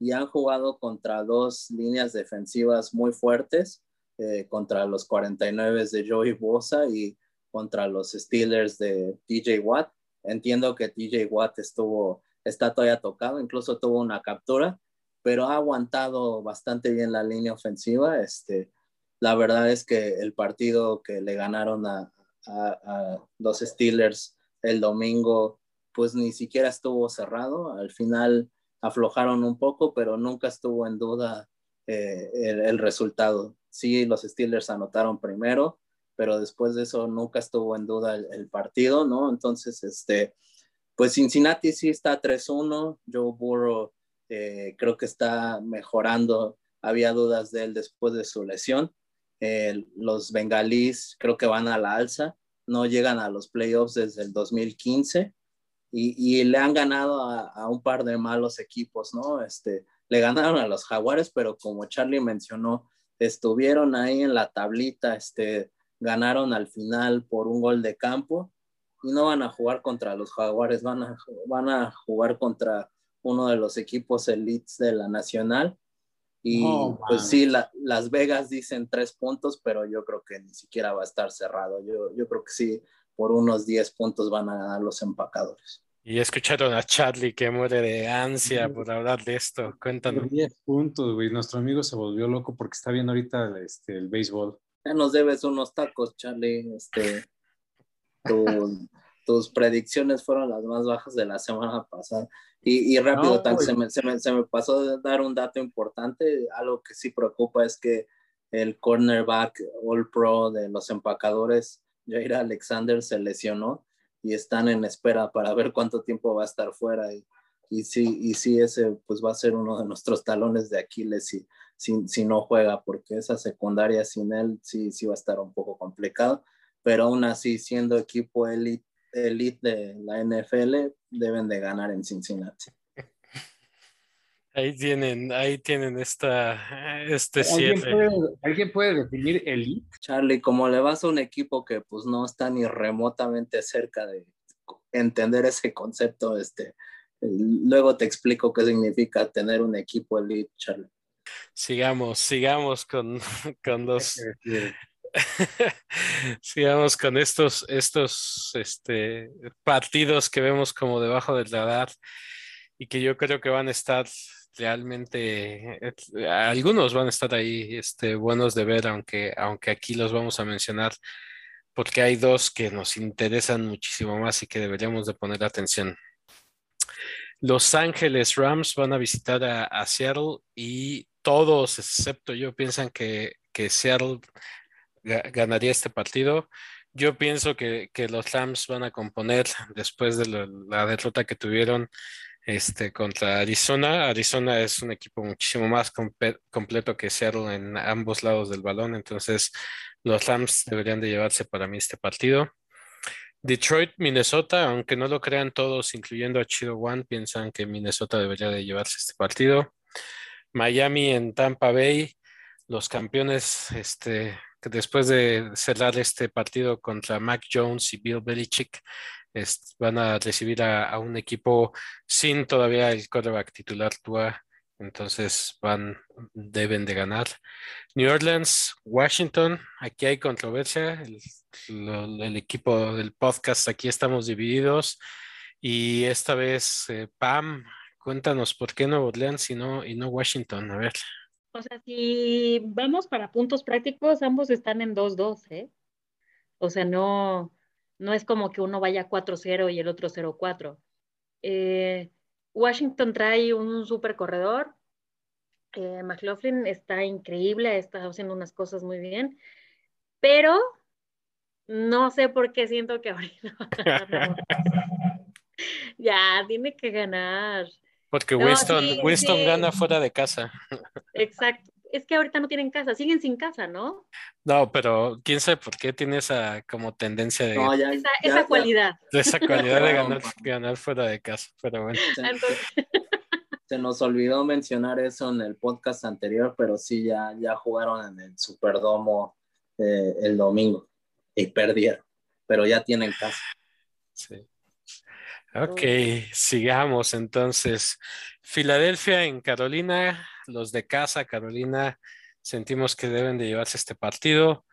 [SPEAKER 3] Y han jugado contra dos líneas defensivas muy fuertes, eh, contra los 49 de Joey Bosa y contra los Steelers de TJ Watt. Entiendo que TJ Watt estuvo, está todavía tocado, incluso tuvo una captura, pero ha aguantado bastante bien la línea ofensiva. Este, la verdad es que el partido que le ganaron a, a, los Steelers el domingo, pues ni siquiera estuvo cerrado. Al final aflojaron un poco, pero nunca estuvo en duda eh, el, resultado. Sí, los Steelers anotaron primero, pero después de eso nunca estuvo en duda el, partido, ¿no? Entonces, este, pues Cincinnati sí está 3-1. Joe Burrow eh, creo que está mejorando. Había dudas de él después de su lesión. Eh, los bengalíes creo que van a la alza, no llegan a los playoffs desde el 2015 y, le han ganado a, un par de malos equipos, ¿no? Este, le ganaron a los jaguares, pero como Charlie mencionó, estuvieron ahí en la tablita, este, ganaron al final por un gol de campo y no van a jugar contra los jaguares, van a, van a jugar contra uno de los equipos elites de la nacional y pues sí, Las Vegas dicen tres puntos, pero yo creo que ni siquiera va a estar cerrado. Yo, yo creo que sí, por unos 10 puntos van a ganar los empacadores.
[SPEAKER 1] Y escucharon a Charlie que muere de ansia por hablar de esto. Cuéntanos.
[SPEAKER 5] 10 puntos, güey. Nuestro amigo se volvió loco porque está viendo ahorita este, el béisbol.
[SPEAKER 3] Ya nos debes unos tacos, Charlie. Este, tus predicciones fueron las más bajas de la semana pasada. Y, rápido, se, me, se, me, se, me, pasó de dar un dato importante. Algo que sí preocupa es que el cornerback All Pro de los empacadores, Jair Alexander, se lesionó y están en espera para ver cuánto tiempo va a estar fuera. Y, y sí, y sí, ese pues va a ser uno de nuestros talones de Aquiles si, si, si no juega, porque esa secundaria sin él sí, sí va a estar un poco complicado. Pero aún así, siendo equipo elite elite de la NFL deben de ganar en Cincinnati.
[SPEAKER 1] Ahí tienen, ahí tienen esta, este
[SPEAKER 5] ¿Alguien Puede, ¿Alguien puede definir elite?
[SPEAKER 3] Charlie, como le vas a un equipo que pues no está ni remotamente cerca de entender ese concepto, este, luego te explico qué significa tener un equipo elite, Charlie.
[SPEAKER 1] Sigamos, sigamos con, [LAUGHS] con los, [LAUGHS] Sigamos con estos, estos este, partidos que vemos como debajo del radar y que yo creo que van a estar realmente, algunos van a estar ahí este, buenos de ver, aunque, aunque aquí los vamos a mencionar porque hay dos que nos interesan muchísimo más y que deberíamos de poner atención. Los Ángeles Rams van a visitar a, Seattle y todos, excepto yo, piensan que, que Seattle ganaría este partido. Yo pienso que, los Rams van a componer después de la derrota que tuvieron este, contra Arizona. Arizona es un equipo muchísimo más completo que Seattle en ambos lados del balón, entonces los Rams deberían de llevarse para mí este partido. Detroit, Minnesota, aunque no lo crean todos, incluyendo a Chido One, piensan que Minnesota debería de llevarse este partido. Miami en Tampa Bay, los campeones este, después de cerrar este partido contra Mac Jones y Bill Belichick, van a recibir a, un equipo sin todavía el quarterback titular Tua, entonces van, deben de ganar. New Orleans, Washington, aquí hay controversia, el, equipo del podcast, aquí estamos divididos y esta vez, eh, Pam, cuéntanos por qué Nueva Orleans y no, y no Washington, a ver.
[SPEAKER 2] O sea, si vamos para puntos prácticos, ambos están en 2-2, ¿eh? O sea, no, no es como que uno vaya 4-0 y el otro 0-4. Eh, Washington trae un super corredor. Eh, McLaughlin está increíble, está haciendo unas cosas muy bien, pero no sé por qué siento que ahorita [LAUGHS] [LAUGHS] ya, tiene que ganar.
[SPEAKER 1] Porque Winston, Winston gana fuera de casa.
[SPEAKER 2] Exacto. Es que ahorita no tienen casa, siguen sin casa, ¿no?
[SPEAKER 1] No, pero quién sabe por qué tiene esa como tendencia de
[SPEAKER 2] esa, cualidad.
[SPEAKER 1] esa cualidad de ganar, [LAUGHS] ganar, fuera de casa. Pero bueno. [LAUGHS]
[SPEAKER 3] Se nos olvidó mencionar eso en el podcast anterior, pero sí ya, ya jugaron en el Superdomo eh, el domingo y perdieron, pero ya tienen casa.
[SPEAKER 1] Sí. Ok, sigamos entonces. Filadelfia en Carolina, los de casa, Carolina, sentimos que deben de llevarse este partido.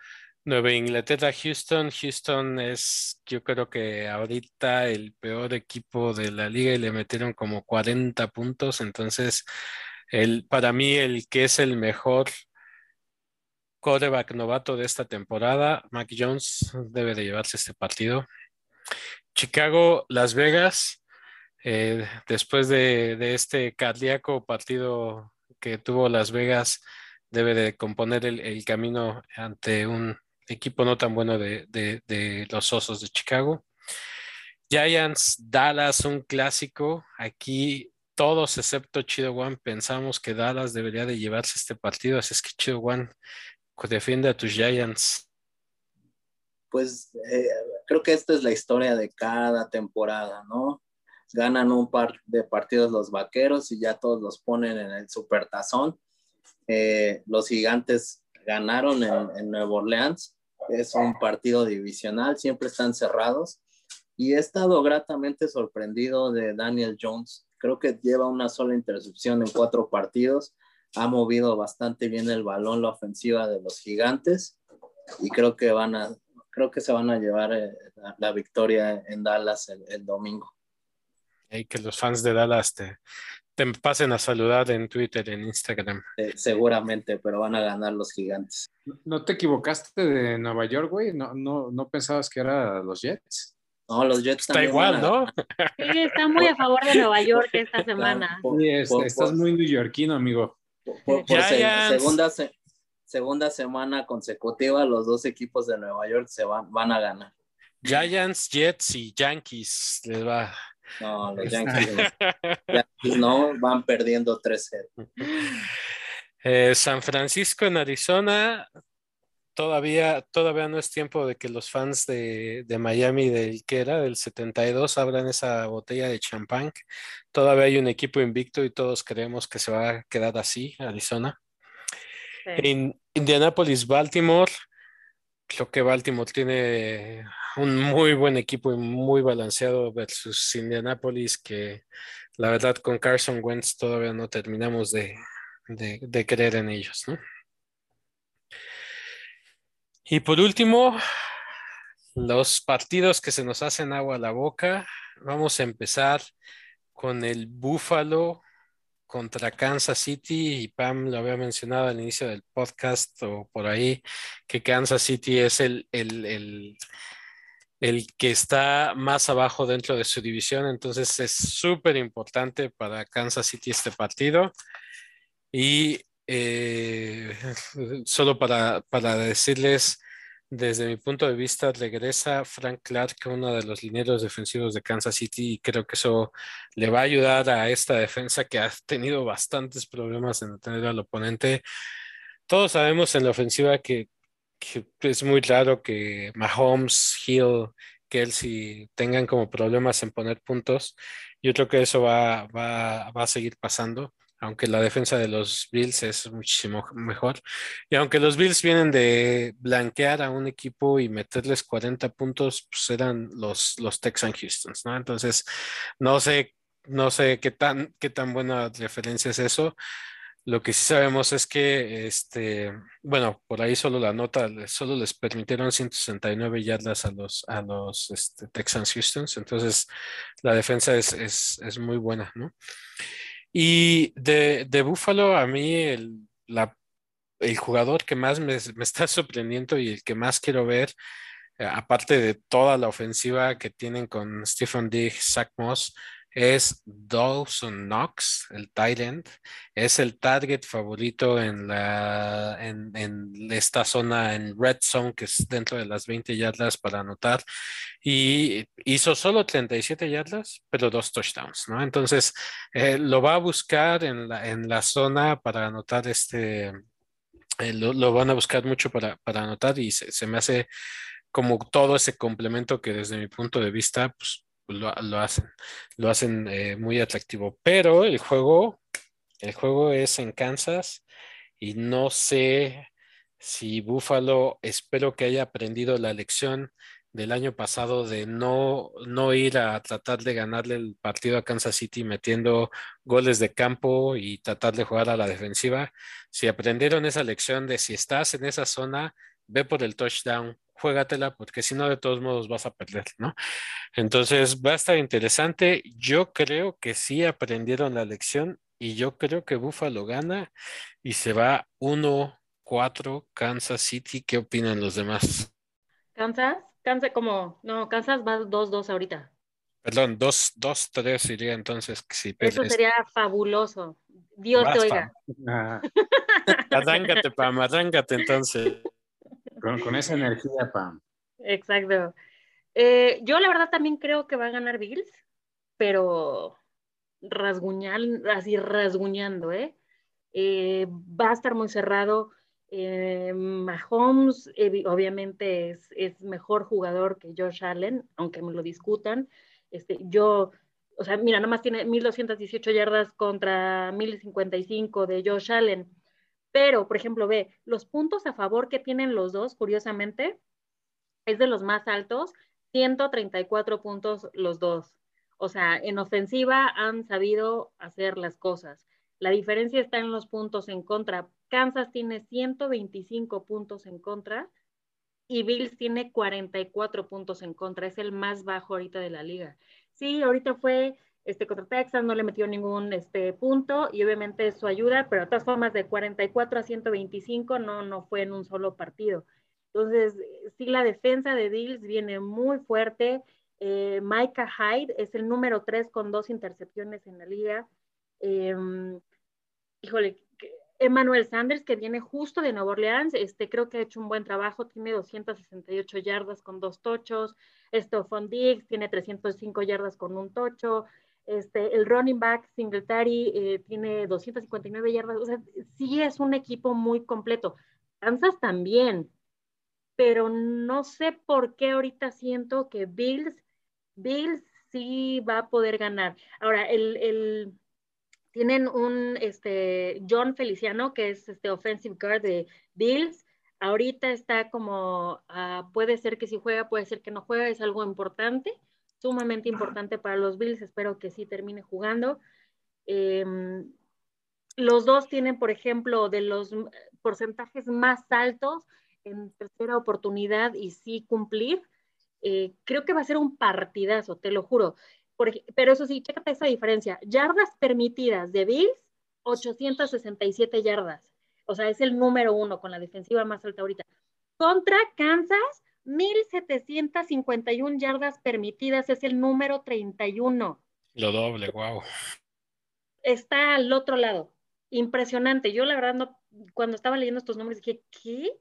[SPEAKER 1] Nueva Inglaterra, Houston. Houston es, yo creo que ahorita el peor equipo de la liga y le metieron como 40 puntos. Entonces, el, para mí, el que es el mejor quarterback novato de esta temporada, Mac Jones, debe de llevarse este partido. Chicago, Las Vegas, eh, después de, este cardíaco partido que tuvo Las Vegas, debe de componer el, camino ante un equipo no tan bueno de, los Osos de Chicago. Giants, Dallas, un clásico. Aquí todos excepto Chido One pensamos que Dallas debería de llevarse este partido, así es que Chido One defiende a tus Giants.
[SPEAKER 3] Pues eh, creo que esta es la historia de cada temporada, ¿no? Ganan un par de partidos los vaqueros y ya todos los ponen en el supertazón. Eh, los gigantes ganaron en, en Nueva Orleans. Es un partido divisional, siempre están cerrados. Y he estado gratamente sorprendido de Daniel Jones. Creo que lleva una sola intercepción en cuatro partidos. Ha movido bastante bien el balón, la ofensiva de los gigantes. Y creo que van a, creo que se van a llevar eh, la, victoria en Dallas el, domingo.
[SPEAKER 1] Y que los fans de Dallas te, te, pasen a saludar en Twitter, en Instagram.
[SPEAKER 3] seguramente, pero van a ganar los gigantes.
[SPEAKER 5] ¿No te equivocaste de Nueva York, güey? ¿No, no, no pensabas que era los Jets?
[SPEAKER 3] No, los Jets
[SPEAKER 1] Está igual, ¿no?
[SPEAKER 2] Sí, está muy a favor de Nueva York esta [LAUGHS] semana.
[SPEAKER 5] sí, estás muy neoyorquino, amigo.
[SPEAKER 3] Por, segunda, segunda semana consecutiva los dos equipos de Nueva York se van, van a ganar.
[SPEAKER 1] Giants, Jets y Yankees les va.
[SPEAKER 3] No, los Yankees, no van perdiendo 3-0. [LAUGHS]
[SPEAKER 1] Eh, San Francisco en Arizona, todavía, todavía no es tiempo de que los fans de, de, Miami del que era, del 72, abran esa botella de champán. Todavía hay un equipo invicto y todos creemos que se va a quedar así, Arizona. En Indianapolis, Baltimore, creo que Baltimore tiene un muy buen equipo y muy balanceado versus Indianapolis, que la verdad con Carson Wentz todavía no terminamos de, de creer en ellos, ¿no? Y por último, los partidos que se nos hacen agua a la boca. Vamos a empezar con el Búfalo contra Kansas City y Pam lo había mencionado al inicio del podcast o por ahí, que Kansas City es el, el, el, que está más abajo dentro de su división, entonces es súper importante para Kansas City este partido. Y eh, solo para, para decirles desde mi punto de vista, regresa Frank Clark, uno de los lineros defensivos de Kansas City, y creo que eso le va a ayudar a esta defensa que ha tenido bastantes problemas en tener al oponente. Todos sabemos en la ofensiva que, es muy raro que Mahomes, Hill, Kelsey tengan como problemas en poner puntos. Yo creo que eso va, va, va a seguir pasando aunque la defensa de los Bills es muchísimo mejor. Y aunque los Bills vienen de blanquear a un equipo y meterles 40 puntos, pues eran los, los Texan Houstons, ¿no? Entonces, no sé, no sé qué tan, qué tan buena referencia es eso. Lo que sí sabemos es que, este, bueno, por ahí solo la nota, solo les permitieron 169 yardas a los, a los este, Texans Houstons, entonces la defensa es, es, es muy buena, ¿no? Y de, de Buffalo, a mí el, el jugador que más me, está [LAUGHS] sorprendiendo y el que más quiero ver, eh, aparte de toda la ofensiva que tienen con Stephen Diggs, Zach Moss, es Dawson Knox, el tight end. Es el target favorito en, la, en, esta zona, en red zone, que es dentro de las 20 yardas para anotar. Y hizo solo 37 yardas, pero dos touchdowns, ¿no? Entonces, eh, lo va a buscar en la, en la zona para anotar este. Eh, lo, van a buscar mucho para, para anotar y se, se me hace como todo ese complemento que desde mi punto de vista, pues lo, hacen, lo hacen eh, muy atractivo. Pero el juego, el juego es en Kansas y no sé si Buffalo, espero que haya aprendido la lección del año pasado de no, no ir a tratar de ganarle el partido a Kansas City metiendo goles de campo y tratar de jugar a la defensiva. Si aprendieron esa lección de si estás en esa zona, ve por el touchdown, juégatela, porque si no, de todos modos vas a perder, ¿no? Entonces va a estar interesante. Yo creo que sí aprendieron la lección y yo creo que Buffalo gana y se va 1-4 Kansas City. ¿Qué opinan los demás?
[SPEAKER 2] ¿Kansas? Kansas como, no, Kansas va 2-2 ahorita.
[SPEAKER 1] Perdón, 2-3 iría entonces. Si
[SPEAKER 2] Eso sería fabuloso. Dios te oiga.
[SPEAKER 1] Ah. [LAUGHS] arrángate, Pam, arrángate entonces.
[SPEAKER 5] Con, esa energía, Pam.
[SPEAKER 2] Exacto. Eh, yo la verdad también creo que va a ganar Bills, pero rasguñando, así rasguñando, ¿eh? ¿eh? Va a estar muy cerrado. Eh, Mahomes obviamente es, es, mejor jugador que Josh Allen, aunque me lo discutan. Este, yo, o sea, mira, nomás tiene 1218 yardas contra 1055 de Josh Allen. Pero, por ejemplo, ve, los puntos a favor que tienen los dos, curiosamente, es de los más altos, 134 puntos los dos. O sea, en ofensiva han sabido hacer las cosas. La diferencia está en los puntos en contra. Kansas tiene 125 puntos en contra y Bills tiene 44 puntos en contra. Es el más bajo ahorita de la liga. Sí, ahorita fue este, contra Texas, no le metió ningún este, punto y obviamente su ayuda, pero de todas formas de 44 a 125 no, no fue en un solo partido. Entonces, sí, la defensa de Bills viene muy fuerte. Eh, Micah Hyde es el número 3 con dos intercepciones en la liga. Em, híjole, Emmanuel Sanders, que viene justo de Nueva Orleans, este, creo que ha hecho un buen trabajo, tiene 268 yardas con dos tochos. Stephon Diggs tiene 305 yardas con un tocho. Este, el running back Singletary eh, tiene 259 yardas. O sea, sí es un equipo muy completo. Kansas también, pero no sé por qué ahorita siento que Bills Bills sí va a poder ganar. Ahora, el, tienen un este, John Feliciano, que es este offensive guard de Bills. Ahorita está como, ah, puede ser que si juega, puede ser que no juega, es algo importante, sumamente importante para los Bills. Espero que sí termine jugando. Em, los dos tienen, por ejemplo, de los porcentajes más altos en tercera oportunidad y sí cumplir. Eh, creo que va a ser un partidazo, te lo juro. pero eso sí, chécate esa diferencia. Yardas permitidas de Bills, 867 yardas. O sea, es el número uno con la defensiva más alta ahorita. Contra Kansas, 1751 yardas permitidas, es el número 31.
[SPEAKER 1] Lo doble, wow.
[SPEAKER 2] Está al otro lado. Impresionante. Yo la verdad no, cuando estaba leyendo estos nombres dije, ¿qué?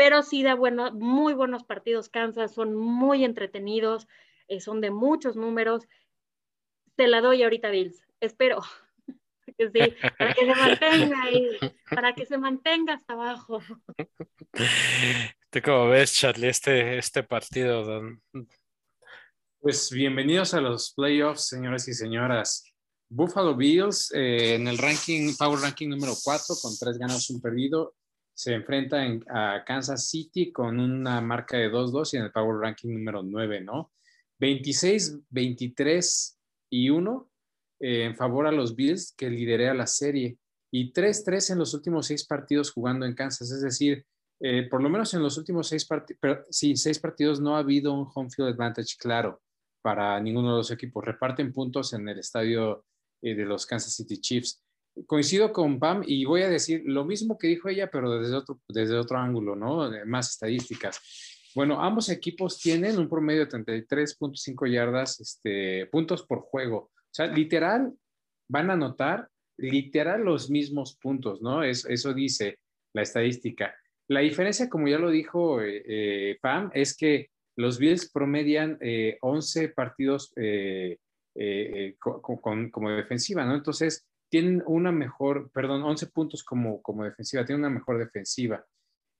[SPEAKER 2] pero sí da bueno, muy buenos partidos Kansas, son muy entretenidos, eh, son de muchos números. Te la doy ahorita, Bills. Espero que sí, para que se mantenga ahí, para que se mantenga hasta abajo.
[SPEAKER 1] ¿Tú cómo ves, Charlie, este, este partido? Don?
[SPEAKER 5] Pues bienvenidos a los playoffs, señoras y señoras. Buffalo Bills eh, en el ranking, Power Ranking número 4, con tres ganas, un perdido, se enfrenta a Kansas City con una marca de 2-2 y en el Power Ranking número 9, ¿no? 26, 23 y 1 eh, en favor a los Bills que liderea la serie y 3-3 en los últimos seis partidos jugando en Kansas, es decir, eh, por lo menos en los últimos seis, sí, seis partidos no ha habido un home field advantage claro para ninguno de los equipos. Reparten puntos en el estadio eh, de los Kansas City Chiefs coincido con Pam y voy a decir lo mismo que dijo ella, pero desde otro, desde otro ángulo, ¿no? Más estadísticas. Bueno, ambos equipos tienen un promedio de 33.5 yardas, este, puntos por juego. O sea, literal, van a anotar literal los mismos puntos, ¿no? Es, eso dice la estadística. La diferencia, como ya lo dijo eh, eh, Pam, es que los Bills promedian 11 eh, partidos como defensiva, ¿no? Entonces, tienen una mejor, perdón, 11 puntos como, como defensiva, tienen una mejor defensiva.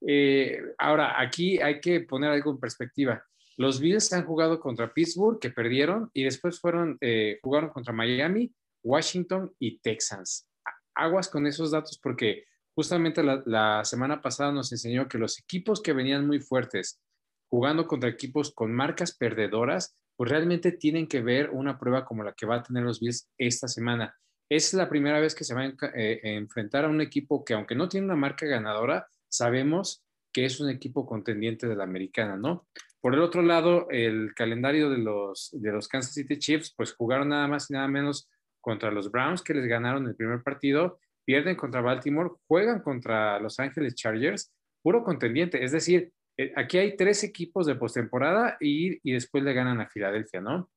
[SPEAKER 5] Eh, ahora, aquí hay que poner algo en perspectiva. Los Bills han jugado contra Pittsburgh, que perdieron, y después fueron, eh, jugaron contra Miami, Washington y Texans. Aguas con esos datos porque justamente la, semana pasada nos enseñó que los equipos que venían muy fuertes jugando contra equipos con marcas perdedoras, pues realmente tienen que ver una prueba como la que va a tener los Bills esta semana. Es la primera vez que se va a eh, enfrentar a un equipo que aunque no tiene una marca ganadora, sabemos que es un equipo contendiente de la americana, ¿no? Por el otro lado, el calendario de los, de los Kansas City Chiefs, pues jugaron nada más y nada menos contra los Browns, que les ganaron el primer partido, pierden contra Baltimore, juegan contra Los Angeles Chargers, puro contendiente. Es decir, eh, aquí hay tres equipos de postemporada y, y después le ganan a Filadelfia, ¿no?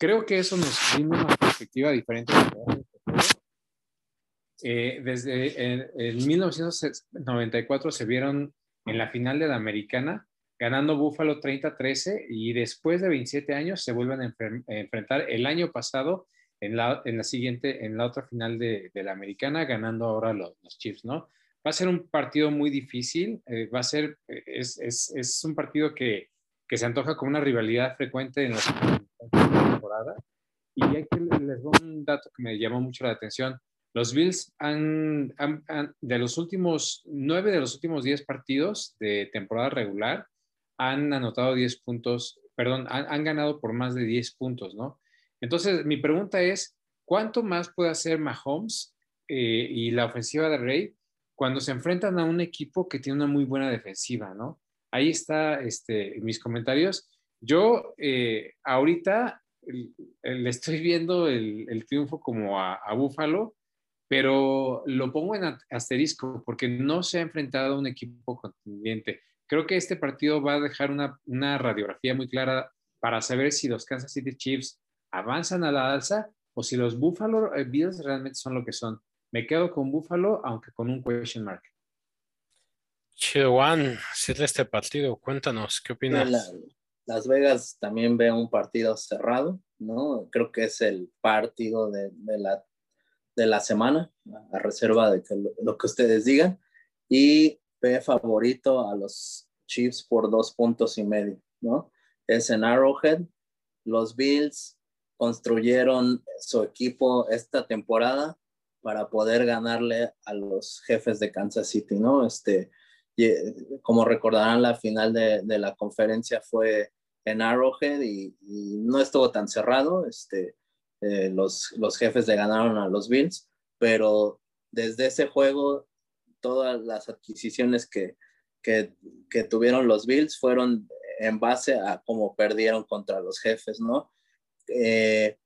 [SPEAKER 5] Creo que eso nos da una perspectiva diferente. Eh, desde en 1994 se vieron en la final de la americana ganando Buffalo 30-13 y después de 27 años se vuelven a, enfrentar el año pasado en la, en la siguiente, en la otra final de, de la americana, ganando ahora los, los, Chiefs, ¿no? Va a ser un partido muy difícil, eh, va a ser, eh, es, es, es, un partido que, que se antoja como una rivalidad frecuente en la temporada. Y aquí les doy un dato que me llamó mucho la atención. Los Bills han, han, han, de los últimos, nueve de los últimos diez partidos de temporada regular, han anotado 10 puntos, perdón, han, han, ganado por más de 10 puntos, ¿no? Entonces, mi pregunta es, ¿cuánto más puede hacer Mahomes eh, y la ofensiva de Rey cuando se enfrentan a un equipo que tiene una muy buena defensiva, ¿no? Ahí está este, mis comentarios. Yo eh, ahorita le estoy viendo el, el triunfo como a, a Búfalo, pero lo pongo en asterisco porque no se ha enfrentado a un equipo contendiente. Creo que este partido va a dejar una, una radiografía muy clara para saber si los Kansas City Chiefs avanzan a la alza o si los Buffalo Bills realmente son lo que son. Me quedo con Buffalo, aunque con un question mark.
[SPEAKER 1] Chido Juan, cierra este partido, cuéntanos, ¿qué opinas?
[SPEAKER 3] La, Las Vegas también ve un partido cerrado, ¿no? Creo que es el partido de, de la, de la semana, a reserva de que lo, lo, que ustedes digan, y favorito a los Chiefs por dos puntos y medio, ¿no? Es en Arrowhead. Los Bills construyeron su equipo esta temporada para poder ganarle a los jefes de Kansas City, ¿no? Este, como recordarán, la final de, la conferencia fue en Arrowhead y, y no estuvo tan cerrado. Este, eh, los, los jefes le ganaron a los Bills, pero desde ese juego, todas las adquisiciones que, que, tuvieron los Bills fueron en base a cómo perdieron contra los jefes, ¿no? Eh,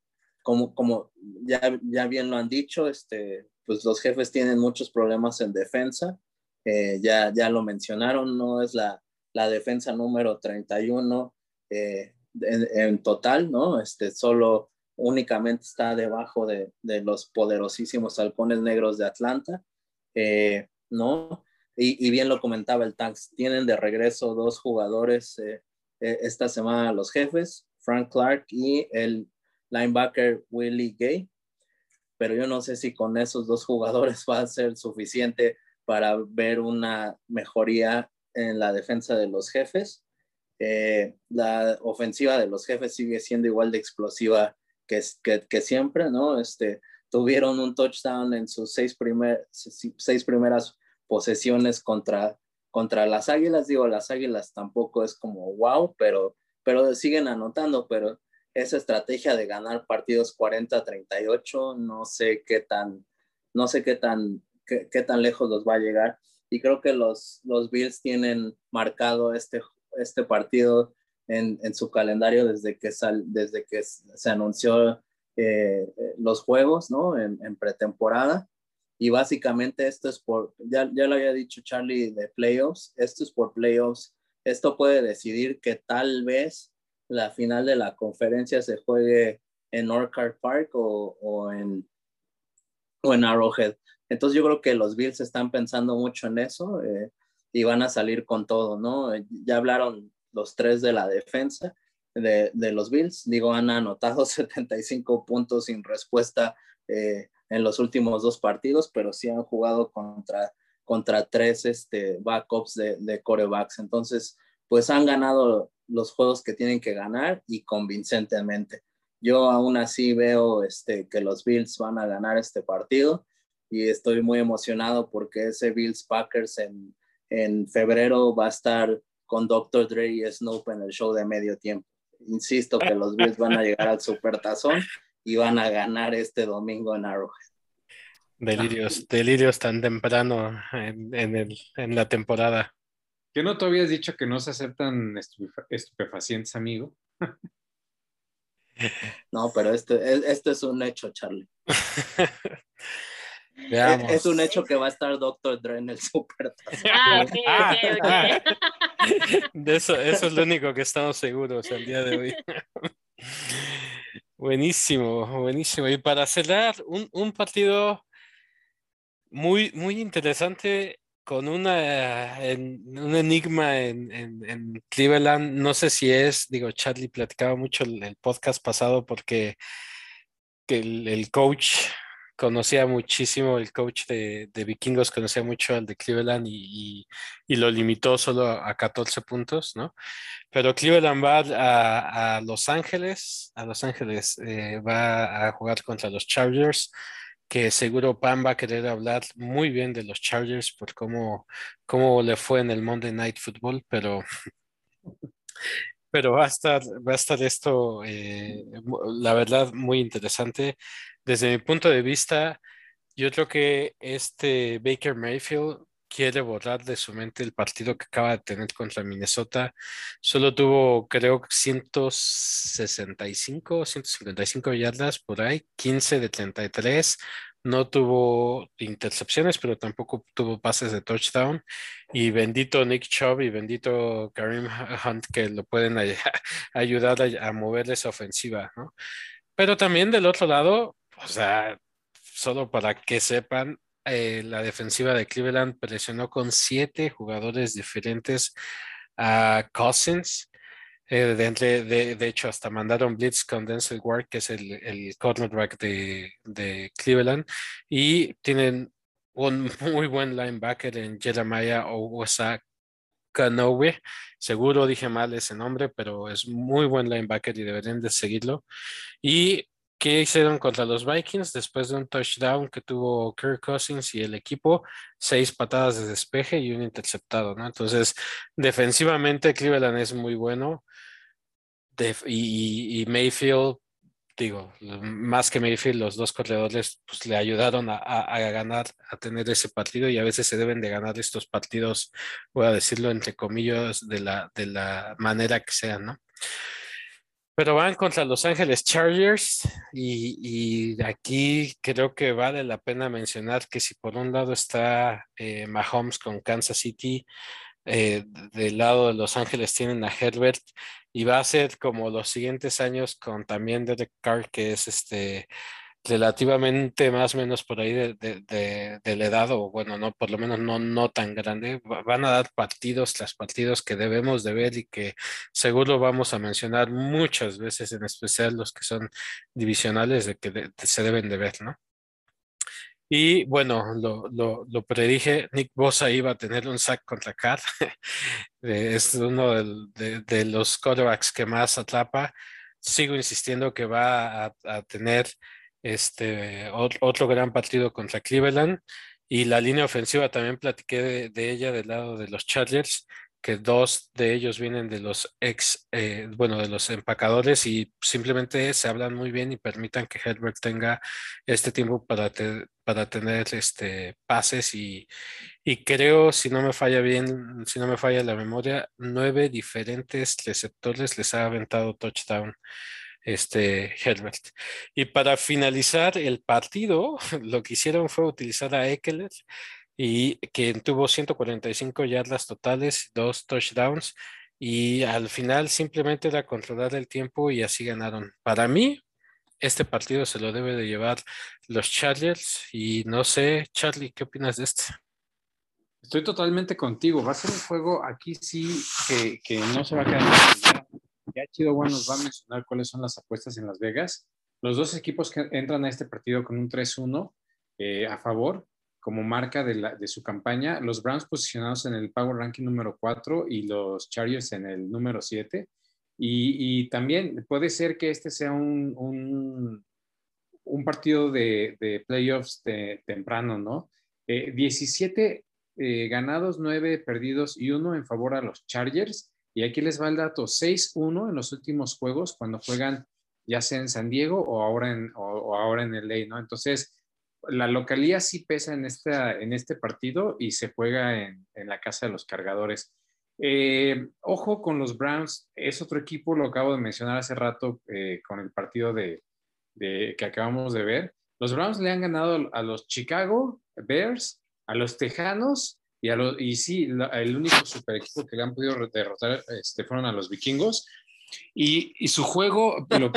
[SPEAKER 3] como, como ya, ya bien lo han dicho, este, pues los jefes tienen muchos problemas en defensa, eh, ya, ya lo mencionaron, no es la, la defensa número 31 eh, en, en, total, ¿no? Este, solo únicamente está debajo de, de los poderosísimos halcones negros de Atlanta, eh, ¿no? Y, bien lo comentaba el Tanks, tienen de regreso dos jugadores eh, esta semana los jefes, Frank Clark y el linebacker Willie Gay. Pero yo no sé si con esos dos jugadores [LAUGHS] va a ser suficiente para ver una mejoría en la defensa de los jefes. Eh, la ofensiva de los jefes sigue siendo igual de explosiva que, que, que siempre, ¿no? Este, tuvieron un touchdown en sus seis, primer, seis primeras posesiones contra, contra las Águilas. Digo, las Águilas tampoco es como wow, pero pero siguen anotando, pero esa estrategia de ganar partidos 40-38, no sé qué tan, no sé qué tan, qué, qué, tan lejos los va a llegar. Y creo que los, los Bills tienen marcado este, este partido en, en su calendario desde que, sal, desde que se anunció eh, los juegos, ¿no? En, en, pretemporada. Y básicamente esto es por, ya, ya lo había dicho Charlie de playoffs, esto es por playoffs esto puede decidir que tal vez la final de la conferencia se juegue en Orchard Park o, o, en, o en Arrowhead. Entonces yo creo que los Bills están pensando mucho en eso eh, y van a salir con todo, ¿no? Ya hablaron los tres de la defensa de, de los Bills. Digo, han anotado [LAUGHS] 75 puntos sin respuesta eh, en los últimos dos partidos, pero sí han jugado contra contra tres este, backups de, de corebacks. Entonces, pues han ganado los juegos que tienen que ganar y convincentemente. Yo aún así veo este, que los Bills van a ganar este partido y estoy muy emocionado porque ese Bills Packers en, en febrero va a estar con Dr. Dre y Snoop en el show de medio tiempo. Insisto que los Bills van a llegar al [LAUGHS] Supertazón y van a ganar este domingo en Arrowhead.
[SPEAKER 1] Delirios, delirios tan temprano en, el, en la temporada.
[SPEAKER 5] ¿Qué no te habías dicho que no se aceptan estupefacientes, amigo? [LAUGHS]
[SPEAKER 3] No, pero este, este es un hecho, Charlie. [LAUGHS] Es, un hecho que va a estar Doctor Dre en el Super. Ah, ah, [LAUGHS]
[SPEAKER 1] ah. De eso, eso es lo único que estamos seguros el día de hoy. Buenísimo, buenísimo. Y para cerrar, un, un partido muy, muy interesante con una, un enigma en, en, Cleveland. No sé si es, digo, Charlie platicaba mucho el, el podcast pasado porque el, el, coach conocía muchísimo, el coach de, de, Vikingos conocía mucho al de Cleveland y, y, lo limitó solo a 14 puntos, ¿no? Pero Cleveland va a, a Los Ángeles, a Los Ángeles eh, va a jugar contra los Chargers que seguro Pam va a querer hablar muy bien de los Chargers por cómo, cómo le fue en el Monday Night Football, pero, pero va, a estar, va a estar esto, eh, la verdad, muy interesante. Desde mi punto de vista, yo creo que este Baker Mayfield quiere borrar de su mente el partido que acaba de tener contra Minnesota. Solo tuvo, creo, 165, 155 yardas por ahí, 15 de 33. No tuvo intercepciones, pero tampoco tuvo pases de touchdown. Y bendito Nick Chubb y bendito Karim Hunt que lo pueden [LAUGHS] ayudar a, mover esa ofensiva, ¿no? Pero también del otro lado, o sea, solo para que sepan, eh, la defensiva de Cleveland presionó con siete jugadores diferentes a Cousins. Eh, de, de, hecho, hasta mandaron blitz con Denzel Ward, que es el, el cornerback de, de, Cleveland, y tienen un [LAUGHS] muy buen linebacker en Jeremiah Kanowe. Seguro dije mal ese nombre, pero es muy buen linebacker y deberían de seguirlo. Y ¿Qué hicieron contra los Vikings después de un touchdown que tuvo Kirk Cousins y el equipo? Seis patadas de despeje y un interceptado, ¿no? Entonces, defensivamente Cleveland es muy bueno. Y, Mayfield, digo, más que Mayfield, los dos corredores pues, le ayudaron a, a, ganar, a tener ese partido y a veces se deben de ganar estos partidos, voy a decirlo entre comillas, de la, de la manera que sea, ¿no? Pero van contra Los Ángeles Chargers y, aquí creo que vale la pena mencionar que si por un lado está eh, Mahomes con Kansas City, eh, del lado de Los Ángeles tienen a Herbert y va a ser como los siguientes años con también Derek Carr que es este relativamente más o menos por ahí de, de, de, la edad, o bueno, no, por lo menos no, no tan grande, van a dar partidos tras partidos que debemos de ver y que seguro vamos a mencionar muchas veces, en especial los que son divisionales, de que se deben de ver, ¿no? Y bueno, lo, lo, predije, Nick Bosa iba a tener un sack contra Carr. [LAUGHS] es uno de, de, los quarterbacks que más atrapa. Sigo insistiendo que va a, a tener este, otro gran partido contra Cleveland. Y la línea ofensiva también platiqué de, ella del lado de los Chargers, que dos de ellos vienen de los ex, eh, bueno, de los empacadores y simplemente se hablan muy bien y permitan que Herbert tenga este tiempo para, para tener este, pases y, y creo, si no me falla bien, si no me falla la memoria, nueve diferentes receptores les ha aventado touchdown este Herbert. Y para finalizar el partido, [LAUGHS] lo que hicieron fue utilizar a Eckler y que tuvo 145 yardas totales, dos touchdowns y al final simplemente era controlar el tiempo y así ganaron. Para mí, este partido se lo debe de llevar los Chargers y no sé, Charlie, ¿qué opinas de esto?
[SPEAKER 5] Estoy totalmente contigo. Va a ser un juego aquí sí que, que no se va a quedar ya Chido Juan nos va a mencionar cuáles son las apuestas en Las Vegas. Los dos equipos que entran a este partido con un 3-1 eh, a favor, como marca de, la, de, su campaña, los Browns posicionados en el Power Ranking número 4 y los Chargers en el número 7. Y, y, también puede ser que este sea un, un, un partido de, de, playoffs de, temprano, ¿no? Eh, 17 eh, ganados, nueve perdidos y uno en favor a los Chargers. Y aquí les va el dato, 6-1 en los últimos juegos cuando juegan ya sea en San Diego o ahora en, o, ahora en LA, ¿no? Entonces, la localía sí pesa en, esta, en este partido y se juega en, en la casa de los cargadores. Eh, ojo con los Browns, es otro equipo, lo acabo de mencionar hace rato eh, con el partido de, de, que acabamos de ver. Los Browns le han ganado a los Chicago Bears, a los Tejanos y, a los, y sí, el único super equipo que le han podido derrotar este, fueron a los vikingos. Y, y su juego lo,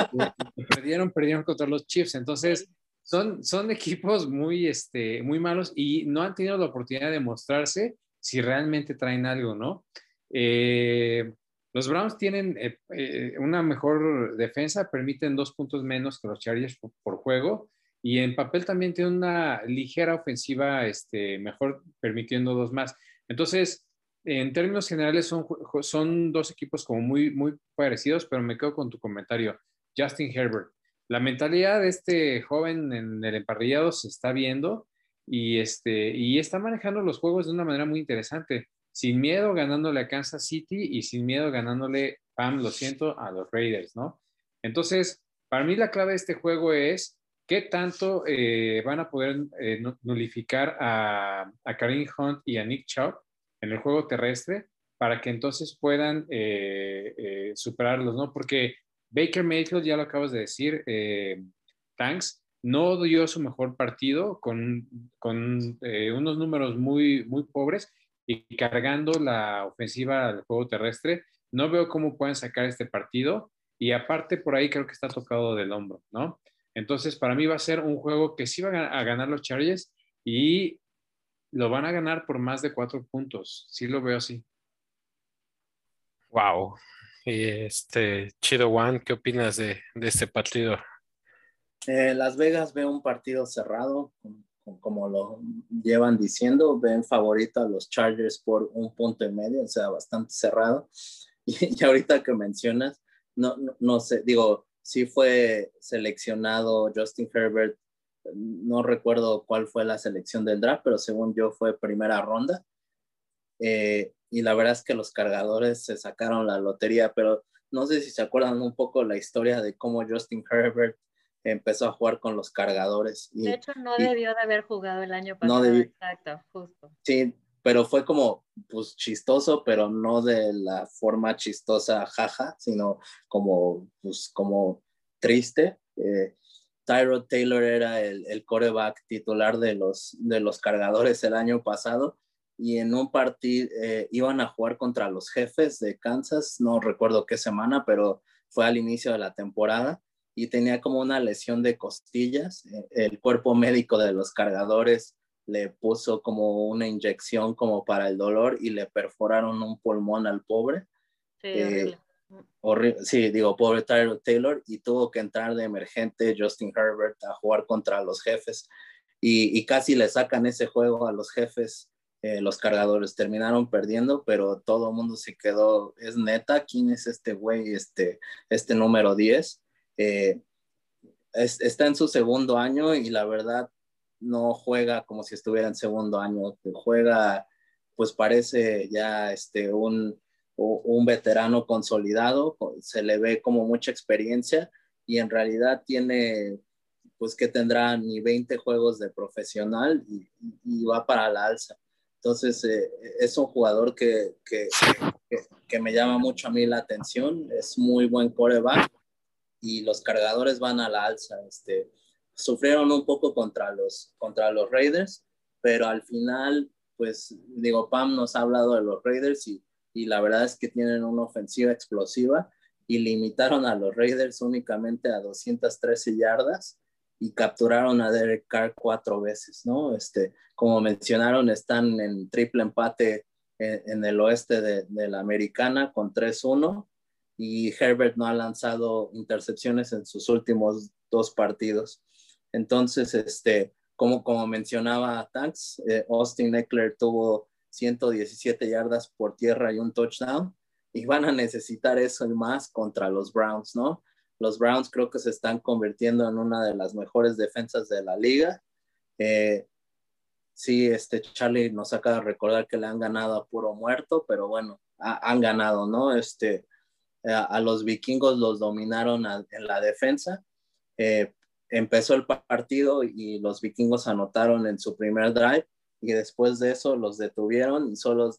[SPEAKER 5] perdieron, perdieron contra los Chiefs. Entonces, son, son equipos muy, este, muy malos y no han tenido la oportunidad de mostrarse si realmente traen algo, ¿no? Eh, los Browns tienen eh, eh, una mejor defensa, permiten dos puntos menos que los Chargers por, juego y en papel también tiene una ligera ofensiva este, mejor, permitiendo dos más. Entonces, en términos generales son, son dos equipos como muy, muy parecidos, pero me quedo con tu comentario. Justin Herbert. La mentalidad de este joven en el emparrillado se está viendo y, este, y está manejando los juegos de una manera muy interesante sin miedo ganándole a Kansas City y sin miedo ganándole, Pam, lo siento, a los Raiders, ¿no? Entonces, para mí la clave de este juego es qué tanto eh, van a poder eh, nulificar a, a Karim Hunt y a Nick Chubb en el juego terrestre para que entonces puedan eh, superarlos, ¿no? Porque Baker Mayfield, ya lo acabas de decir, Thanks, no dio su mejor partido con, con unos números muy, muy pobres y cargando la ofensiva al juego terrestre, no veo cómo pueden sacar este partido y aparte por ahí creo que está tocado del hombro, ¿no? Entonces para mí va a ser un juego que sí va a ganar los Chargers y lo van a ganar por más de cuatro puntos, sí lo veo así.
[SPEAKER 1] Wow. Y este, Chido Juan, ¿qué opinas de, este partido?
[SPEAKER 3] Eh, Las Vegas ve un partido cerrado, como lo llevan diciendo, ven favorito a los Chargers por un punto y medio, o sea, bastante cerrado. [LAUGHS] Y, ahorita que mencionas, no, no, sé, digo, sí fue seleccionado Justin Herbert, no recuerdo cuál fue la selección del draft, pero según yo fue primera ronda. Eh, y la verdad es que los cargadores se sacaron la lotería, pero no sé si se acuerdan un poco la historia de cómo Justin Herbert empezó a jugar con los cargadores.
[SPEAKER 2] de hecho, no debió de haber jugado el año pasado. No Exacto, justo.
[SPEAKER 3] Sí, pero fue como, pues chistoso, pero no de la forma chistosa, jaja, sino como, pues, como triste. Eh, Tyrod Taylor era el, el coreback titular de los, de los cargadores el año pasado y en un partido eh, iban a jugar contra los jefes de Kansas, no recuerdo qué semana, pero fue al inicio de la temporada y tenía como una lesión de costillas. Eh, el cuerpo médico de los cargadores le puso como una inyección como para el dolor y le perforaron un pulmón al pobre.
[SPEAKER 2] Sí, eh,
[SPEAKER 3] Sí, digo, pobre Tyler Taylor y tuvo que entrar de emergente Justin Herbert a jugar contra los jefes y, y casi le sacan ese juego a los jefes. Eh, los cargadores terminaron perdiendo, pero todo el mundo se quedó, es neta, ¿quién es este güey, este, este número 10? Eh, está en su segundo año y la verdad no juega como si estuviera en segundo año, juega pues parece ya este, un, un veterano consolidado, se le ve como mucha experiencia y en realidad tiene pues que tendrá ni 20 juegos de profesional y, va para la alza. Entonces, eh, es un jugador que, que, que, me llama mucho a mí la atención, es muy buen coreback y los cargadores van a la alza. Este, sufrieron un poco contra los, contra los Raiders, pero al final, pues digo, Pam nos ha hablado de los Raiders y, y la verdad es que tienen una ofensiva explosiva y limitaron a los Raiders únicamente a 213 yardas y capturaron a Derek Carr cuatro veces, ¿no? Este, como mencionaron, están en triple empate en, en el oeste de, de, la americana con 3-1 y Herbert no ha lanzado intercepciones en sus últimos dos partidos. Entonces, este, como, como mencionaba Tanks, eh, Austin Eckler tuvo 117 yardas por tierra y un touchdown y van a necesitar eso y más contra los Browns, ¿no? Los Browns creo que se están convirtiendo en una de las mejores defensas de la liga. Eh, sí, este Charlie nos acaba de recordar que le han ganado a puro muerto, pero bueno, han ganado, ¿no? Este, a, los vikingos los dominaron en la defensa. Eh, empezó el partido y los vikingos anotaron en su primer drive y después de eso los detuvieron y solo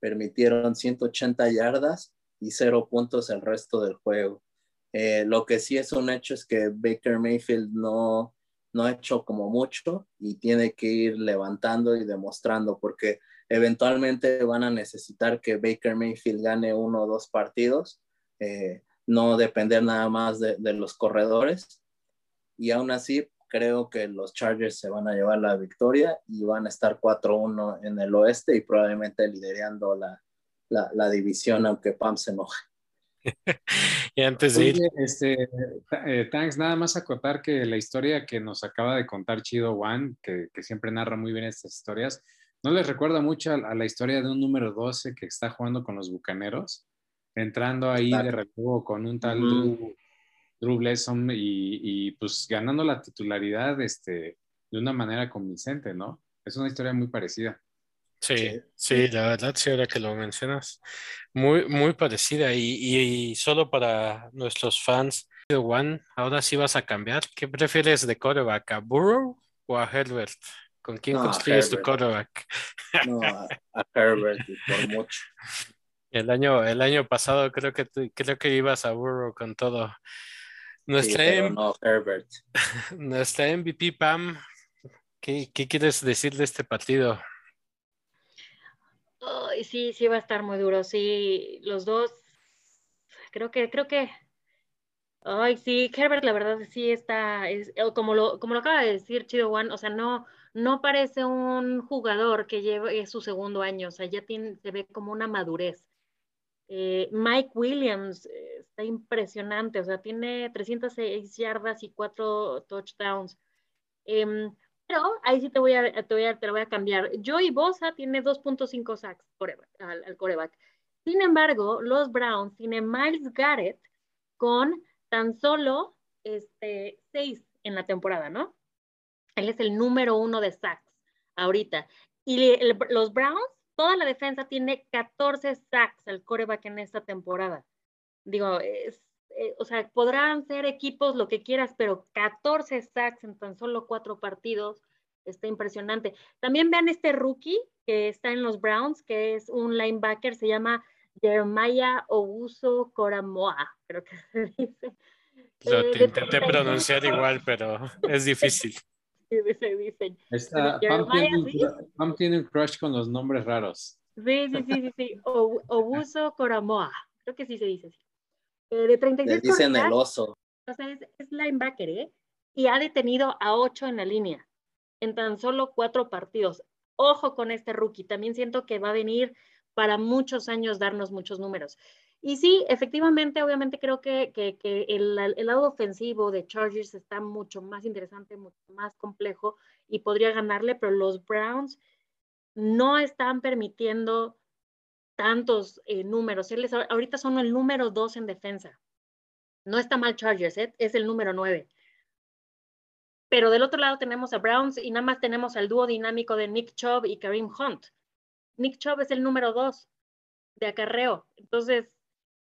[SPEAKER 3] permitieron 180 yardas y cero puntos el resto del juego. Eh, lo que sí es un hecho es que Baker Mayfield no, no ha hecho como mucho y tiene que ir levantando y demostrando porque eventualmente van a necesitar que Baker Mayfield gane uno o dos partidos, eh, no depender nada más de, de, los corredores. Y aún así, creo que los Chargers se van a llevar la victoria y van a estar 4-1 en el oeste y probablemente liderando la, la, la división, aunque Pam se enoje.
[SPEAKER 1] Y antes de ir.
[SPEAKER 5] Este, eh, thanks, nada más acotar que la historia que nos acaba de contar Chido One, que, que siempre narra muy bien estas historias, ¿no les recuerda mucho a, la historia de un número 12 que está jugando con los bucaneros? Entrando ahí de relevo con un tal Drew, Drew Blesson y, y, pues ganando la titularidad este, de una manera convincente, ¿no? Es una historia muy parecida.
[SPEAKER 1] Sí, sí, la verdad, sí, ahora que lo mencionas, muy, muy parecida. Y, y, solo para nuestros fans de One, ahora sí vas a cambiar. ¿Qué prefieres de quarterback, a Burrow o a Herbert? ¿Con quién construyes tu quarterback?
[SPEAKER 3] No, a, Herbert, por mucho.
[SPEAKER 1] El año, el año pasado creo que creo que ibas a Burrow con todo. Nuestra,
[SPEAKER 3] sí, no, Herbert. [LAUGHS]
[SPEAKER 1] nuestra MVP Pam, ¿qué, ¿qué quieres decir de este partido?
[SPEAKER 2] Sí, sí va a estar muy duro. Sí, los dos, creo que, creo que, ay, sí, Herbert, la verdad sí está, es, como lo, como lo acaba de decir Chido One, o sea, no, no parece un jugador que lleve su segundo año, o sea, ya tiene, se ve como una madurez. Eh, Mike Williams eh, está impresionante, o sea, tiene 306 yardas y 4 touchdowns. Em, pero ahí sí te voy a, te voy a, te lo voy a cambiar. Joey Bosa tiene 2.5 sacks al, al coreback. Sin embargo, los Browns tienen Miles Garrett con tan solo este, 6 en la temporada, ¿no? Él es el número uno de sacks ahorita. Y los Browns, toda la defensa tiene 14 sacks al coreback en esta temporada. Digo, es, eh, o sea, podrán ser equipos lo que quieras, pero 14 sacks en tan solo cuatro partidos, está impresionante. También vean este rookie que está en los Browns, que es un linebacker, se llama Jeremiah Ouso Coramoa, creo que se dice.
[SPEAKER 1] Lo eh, intenté pronunciar igual, pero es difícil. [LAUGHS]
[SPEAKER 2] se dicen.
[SPEAKER 5] Pam, tiene, un crush con los nombres raros.
[SPEAKER 2] Sí, sí, sí, sí, sí. Obuso Coramoa, creo que sí se dice así. Eh, de 36
[SPEAKER 3] Le dicen el oso.
[SPEAKER 2] O sea, es, linebacker, ¿eh? Y ha detenido a 8 en la línea, en tan solo 4 partidos. Ojo con este rookie, también siento que va a venir para muchos años darnos muchos números. Y sí, efectivamente, obviamente creo que, que, que el, el, lado ofensivo de Chargers está mucho más interesante, mucho más complejo y podría ganarle, pero los Browns no están permitiendo tantos eh, números. Él ahorita son el número dos en defensa. No está mal Chargers, ¿eh? es el número nueve. Pero del otro lado tenemos a Browns y nada más tenemos al dúo dinámico de Nick Chubb y Kareem Hunt. Nick Chubb es el número dos de acarreo. Entonces,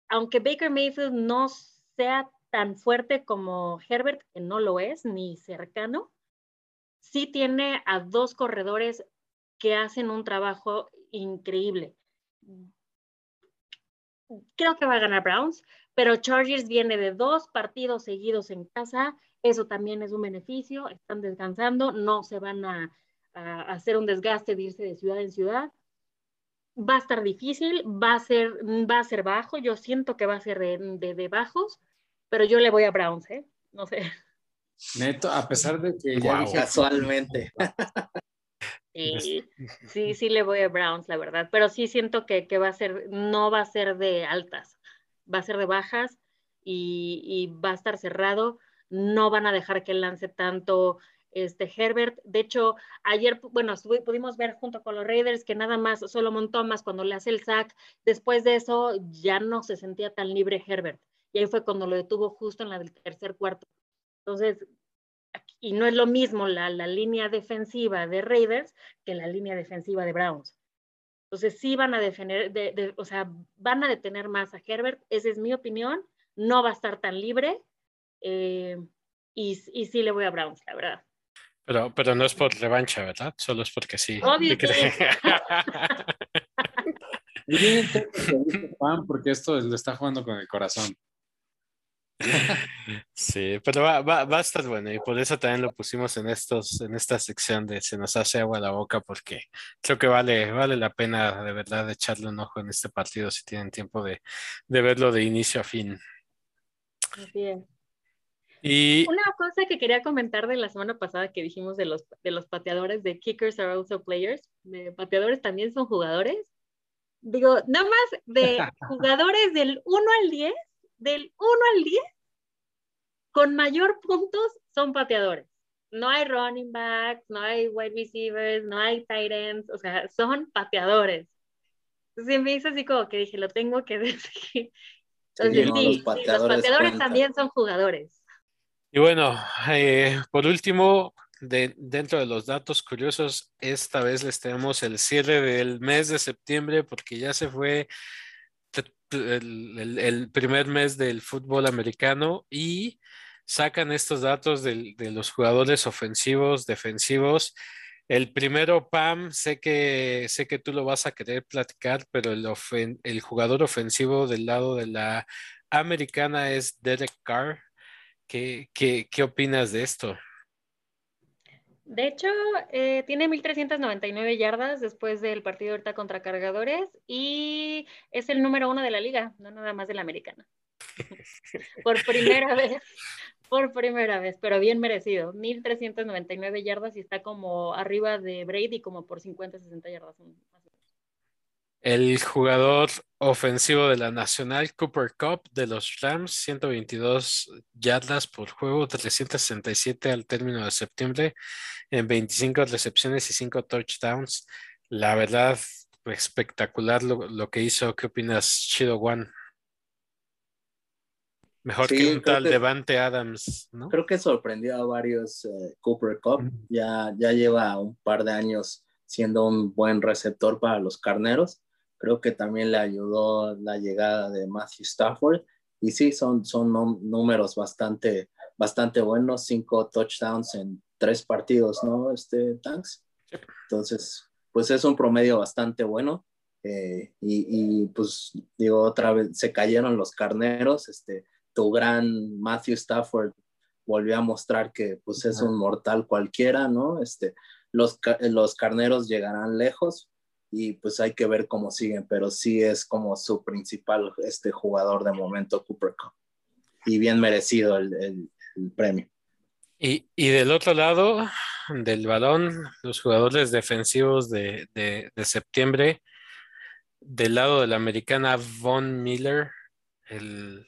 [SPEAKER 2] aunque Baker Mayfield no sea tan fuerte como Herbert, que no lo es, ni cercano, sí tiene a dos corredores que hacen un trabajo increíble creo que va a ganar Browns, pero Chargers viene de dos partidos seguidos en casa, eso también es un beneficio, están descansando, no se van a, hacer un desgaste de irse de ciudad en ciudad. Va a estar difícil, va a ser, va a ser bajo, yo siento que va a ser de, de, bajos, pero yo le voy a Browns, ¿eh? No sé.
[SPEAKER 5] Neto, a pesar de que
[SPEAKER 3] ya casualmente. [LAUGHS]
[SPEAKER 2] Sí, [LAUGHS] sí, sí le voy a Browns, la verdad, pero sí siento que, que va a ser, no va a ser de altas, va a ser de bajas y, y va a estar cerrado, no van a dejar que lance tanto este Herbert. De hecho, ayer, bueno, pudimos ver junto con los Raiders que nada más Solomon Thomas cuando le hace el sack, después de eso ya no se sentía tan libre Herbert. Y ahí fue cuando lo detuvo justo en la del tercer cuarto. Entonces, y no es lo mismo la, la, línea defensiva de Raiders que la línea defensiva de Browns. Entonces sí van a defender, de, o sea, van a detener más a Herbert, esa es mi opinión, no va a estar tan libre eh, y, y, sí le voy a Browns, la verdad.
[SPEAKER 1] Pero, pero no es por revancha, ¿verdad? Solo es porque sí.
[SPEAKER 2] Obvio [LAUGHS]
[SPEAKER 5] porque esto lo está jugando con el corazón. [LAUGHS]
[SPEAKER 1] Sí, pero va, va, va, a estar bueno y por eso también lo pusimos en estos, en esta sección de se nos hace agua la boca porque creo que vale, vale la pena de verdad echarle un ojo en este partido si tienen tiempo de, de verlo de inicio a fin.
[SPEAKER 2] Así es. Y una cosa que quería comentar de la semana pasada que dijimos de los, de los pateadores de kickers are also players, de pateadores también son jugadores. Digo, nada más de [LAUGHS] jugadores del 1 al 10 del 1 al 10, con mayor puntos son pateadores. No hay running backs, no hay wide receivers, no hay tight ends, o sea, son pateadores. Entonces me hizo así como que dije, lo tengo que [LAUGHS] decir. Entonces, sí, los pateadores, también son jugadores.
[SPEAKER 1] Y bueno, eh, por último, de, dentro de los datos curiosos, esta vez les tenemos el cierre del mes de septiembre porque ya se fue el, primer mes del fútbol americano y sacan estos datos de, los jugadores ofensivos, defensivos. El primero, Pam, sé que, sé que tú lo vas a querer platicar, pero el, el jugador ofensivo del lado de la americana es Derek Carr. ¿Qué, qué, qué opinas de esto?
[SPEAKER 2] De hecho, eh, tiene 1.399 yardas después del partido ahorita contra Cargadores y es el número uno de la liga, no nada más de la americana. [LAUGHS] por primera vez, por primera vez, pero bien merecido. 1.399 yardas y está como arriba de Brady como por 50, 60 yardas.
[SPEAKER 1] El jugador ofensivo de la Nacional, Cooper Cup de los Rams, 122 yardas por juego, 367 al término de septiembre, en 25 recepciones y 5 touchdowns. La verdad, espectacular lo, que hizo. ¿Qué opinas, Chido One? Mejor que un tal Devante Adams, ¿no?
[SPEAKER 3] Creo que sorprendió a varios eh, Cooper Cup. Ya, ya lleva un par de años siendo un buen receptor para los carneros Creo que también le ayudó la llegada de Matthew Stafford. Y sí, son, son números bastante, bastante buenos. Cinco touchdowns en tres partidos, ¿no? Este, Tanks. Entonces, pues es un promedio bastante bueno. Eh, y, pues digo, otra vez se cayeron los carneros. Este, tu gran Matthew Stafford volvió a mostrar que pues es un mortal cualquiera, ¿no? Este, los, los carneros llegarán lejos, y pues hay que ver cómo siguen, pero sí es como su principal este jugador de momento, Cooper Cup. Y bien merecido el, premio.
[SPEAKER 1] Y, del otro lado del balón, los jugadores defensivos de, septiembre, del lado de la americana, Von Miller, el,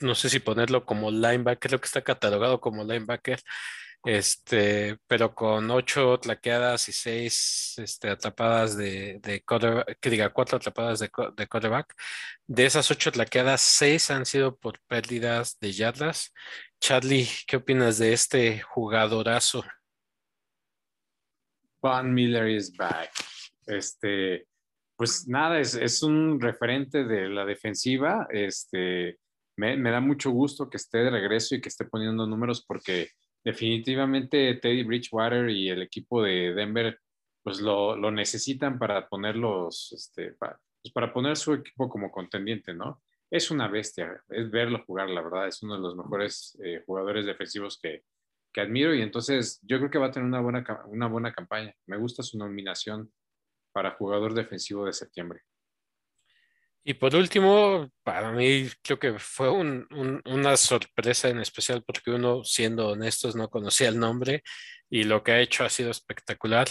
[SPEAKER 1] no sé si ponerlo como linebacker, creo que está catalogado como linebacker, este, pero con ocho tlaqueadas y seis este, atrapadas de, de que diga, cuatro atrapadas de, de quarterback. De esas ocho tlaqueadas, seis han sido por pérdidas de yardas. Charlie, ¿qué opinas de este jugadorazo?
[SPEAKER 5] Von Miller is back. Este, pues nada, es, es un referente de la defensiva. Este, me, me da mucho gusto que esté de regreso y que esté poniendo números porque definitivamente Teddy Bridgewater y el equipo de Denver pues lo, lo necesitan para ponerlos, este, pues para poner su equipo como contendiente, ¿no? Es una bestia, es verlo jugar, la verdad, es uno de los mejores eh, jugadores defensivos que, que, admiro y entonces yo creo que va a tener una buena, una buena campaña. Me gusta su nominación para jugador defensivo de septiembre.
[SPEAKER 1] Y por último, para mí creo que fue una sorpresa en especial porque uno, siendo honestos, no conocía el nombre y lo que ha hecho ha sido espectacular.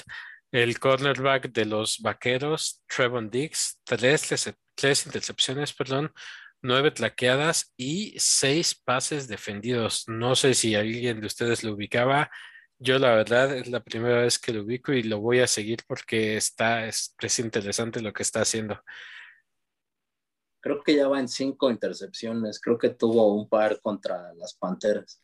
[SPEAKER 1] El cornerback de los Vaqueros, Trevon Diggs, tres, tres intercepciones, perdón, nueve tlaqueadas y seis pases defendidos. No sé si alguien de ustedes lo ubicaba. Yo la verdad es la primera vez que lo ubico y lo voy a seguir porque está, es interesante lo que está haciendo
[SPEAKER 3] creo que ya va en cinco intercepciones, creo que tuvo un par contra las Panteras.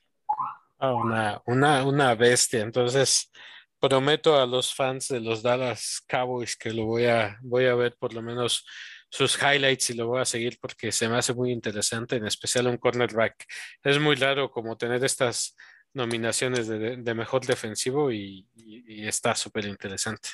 [SPEAKER 1] Ah, una, una, una bestia. Entonces, prometo a los fans de los Dallas Cowboys que lo voy a, voy a ver por lo menos sus highlights y lo voy a seguir porque se me hace muy interesante, en especial un cornerback. Es muy raro como tener estas nominaciones de, mejor defensivo y, está súper interesante.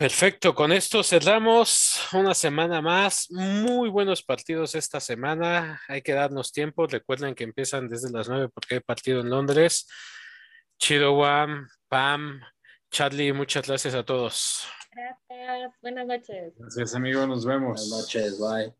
[SPEAKER 1] Perfecto, con esto cerramos una semana más. Muy buenos partidos esta semana. Hay que darnos tiempo. Recuerden que empiezan desde las 9 porque hay partido en Londres. Chido Wam, Pam, Charlie, muchas gracias a todos.
[SPEAKER 2] Gracias, buenas noches.
[SPEAKER 5] Gracias, amigo, nos vemos.
[SPEAKER 3] Buenas noches, bye.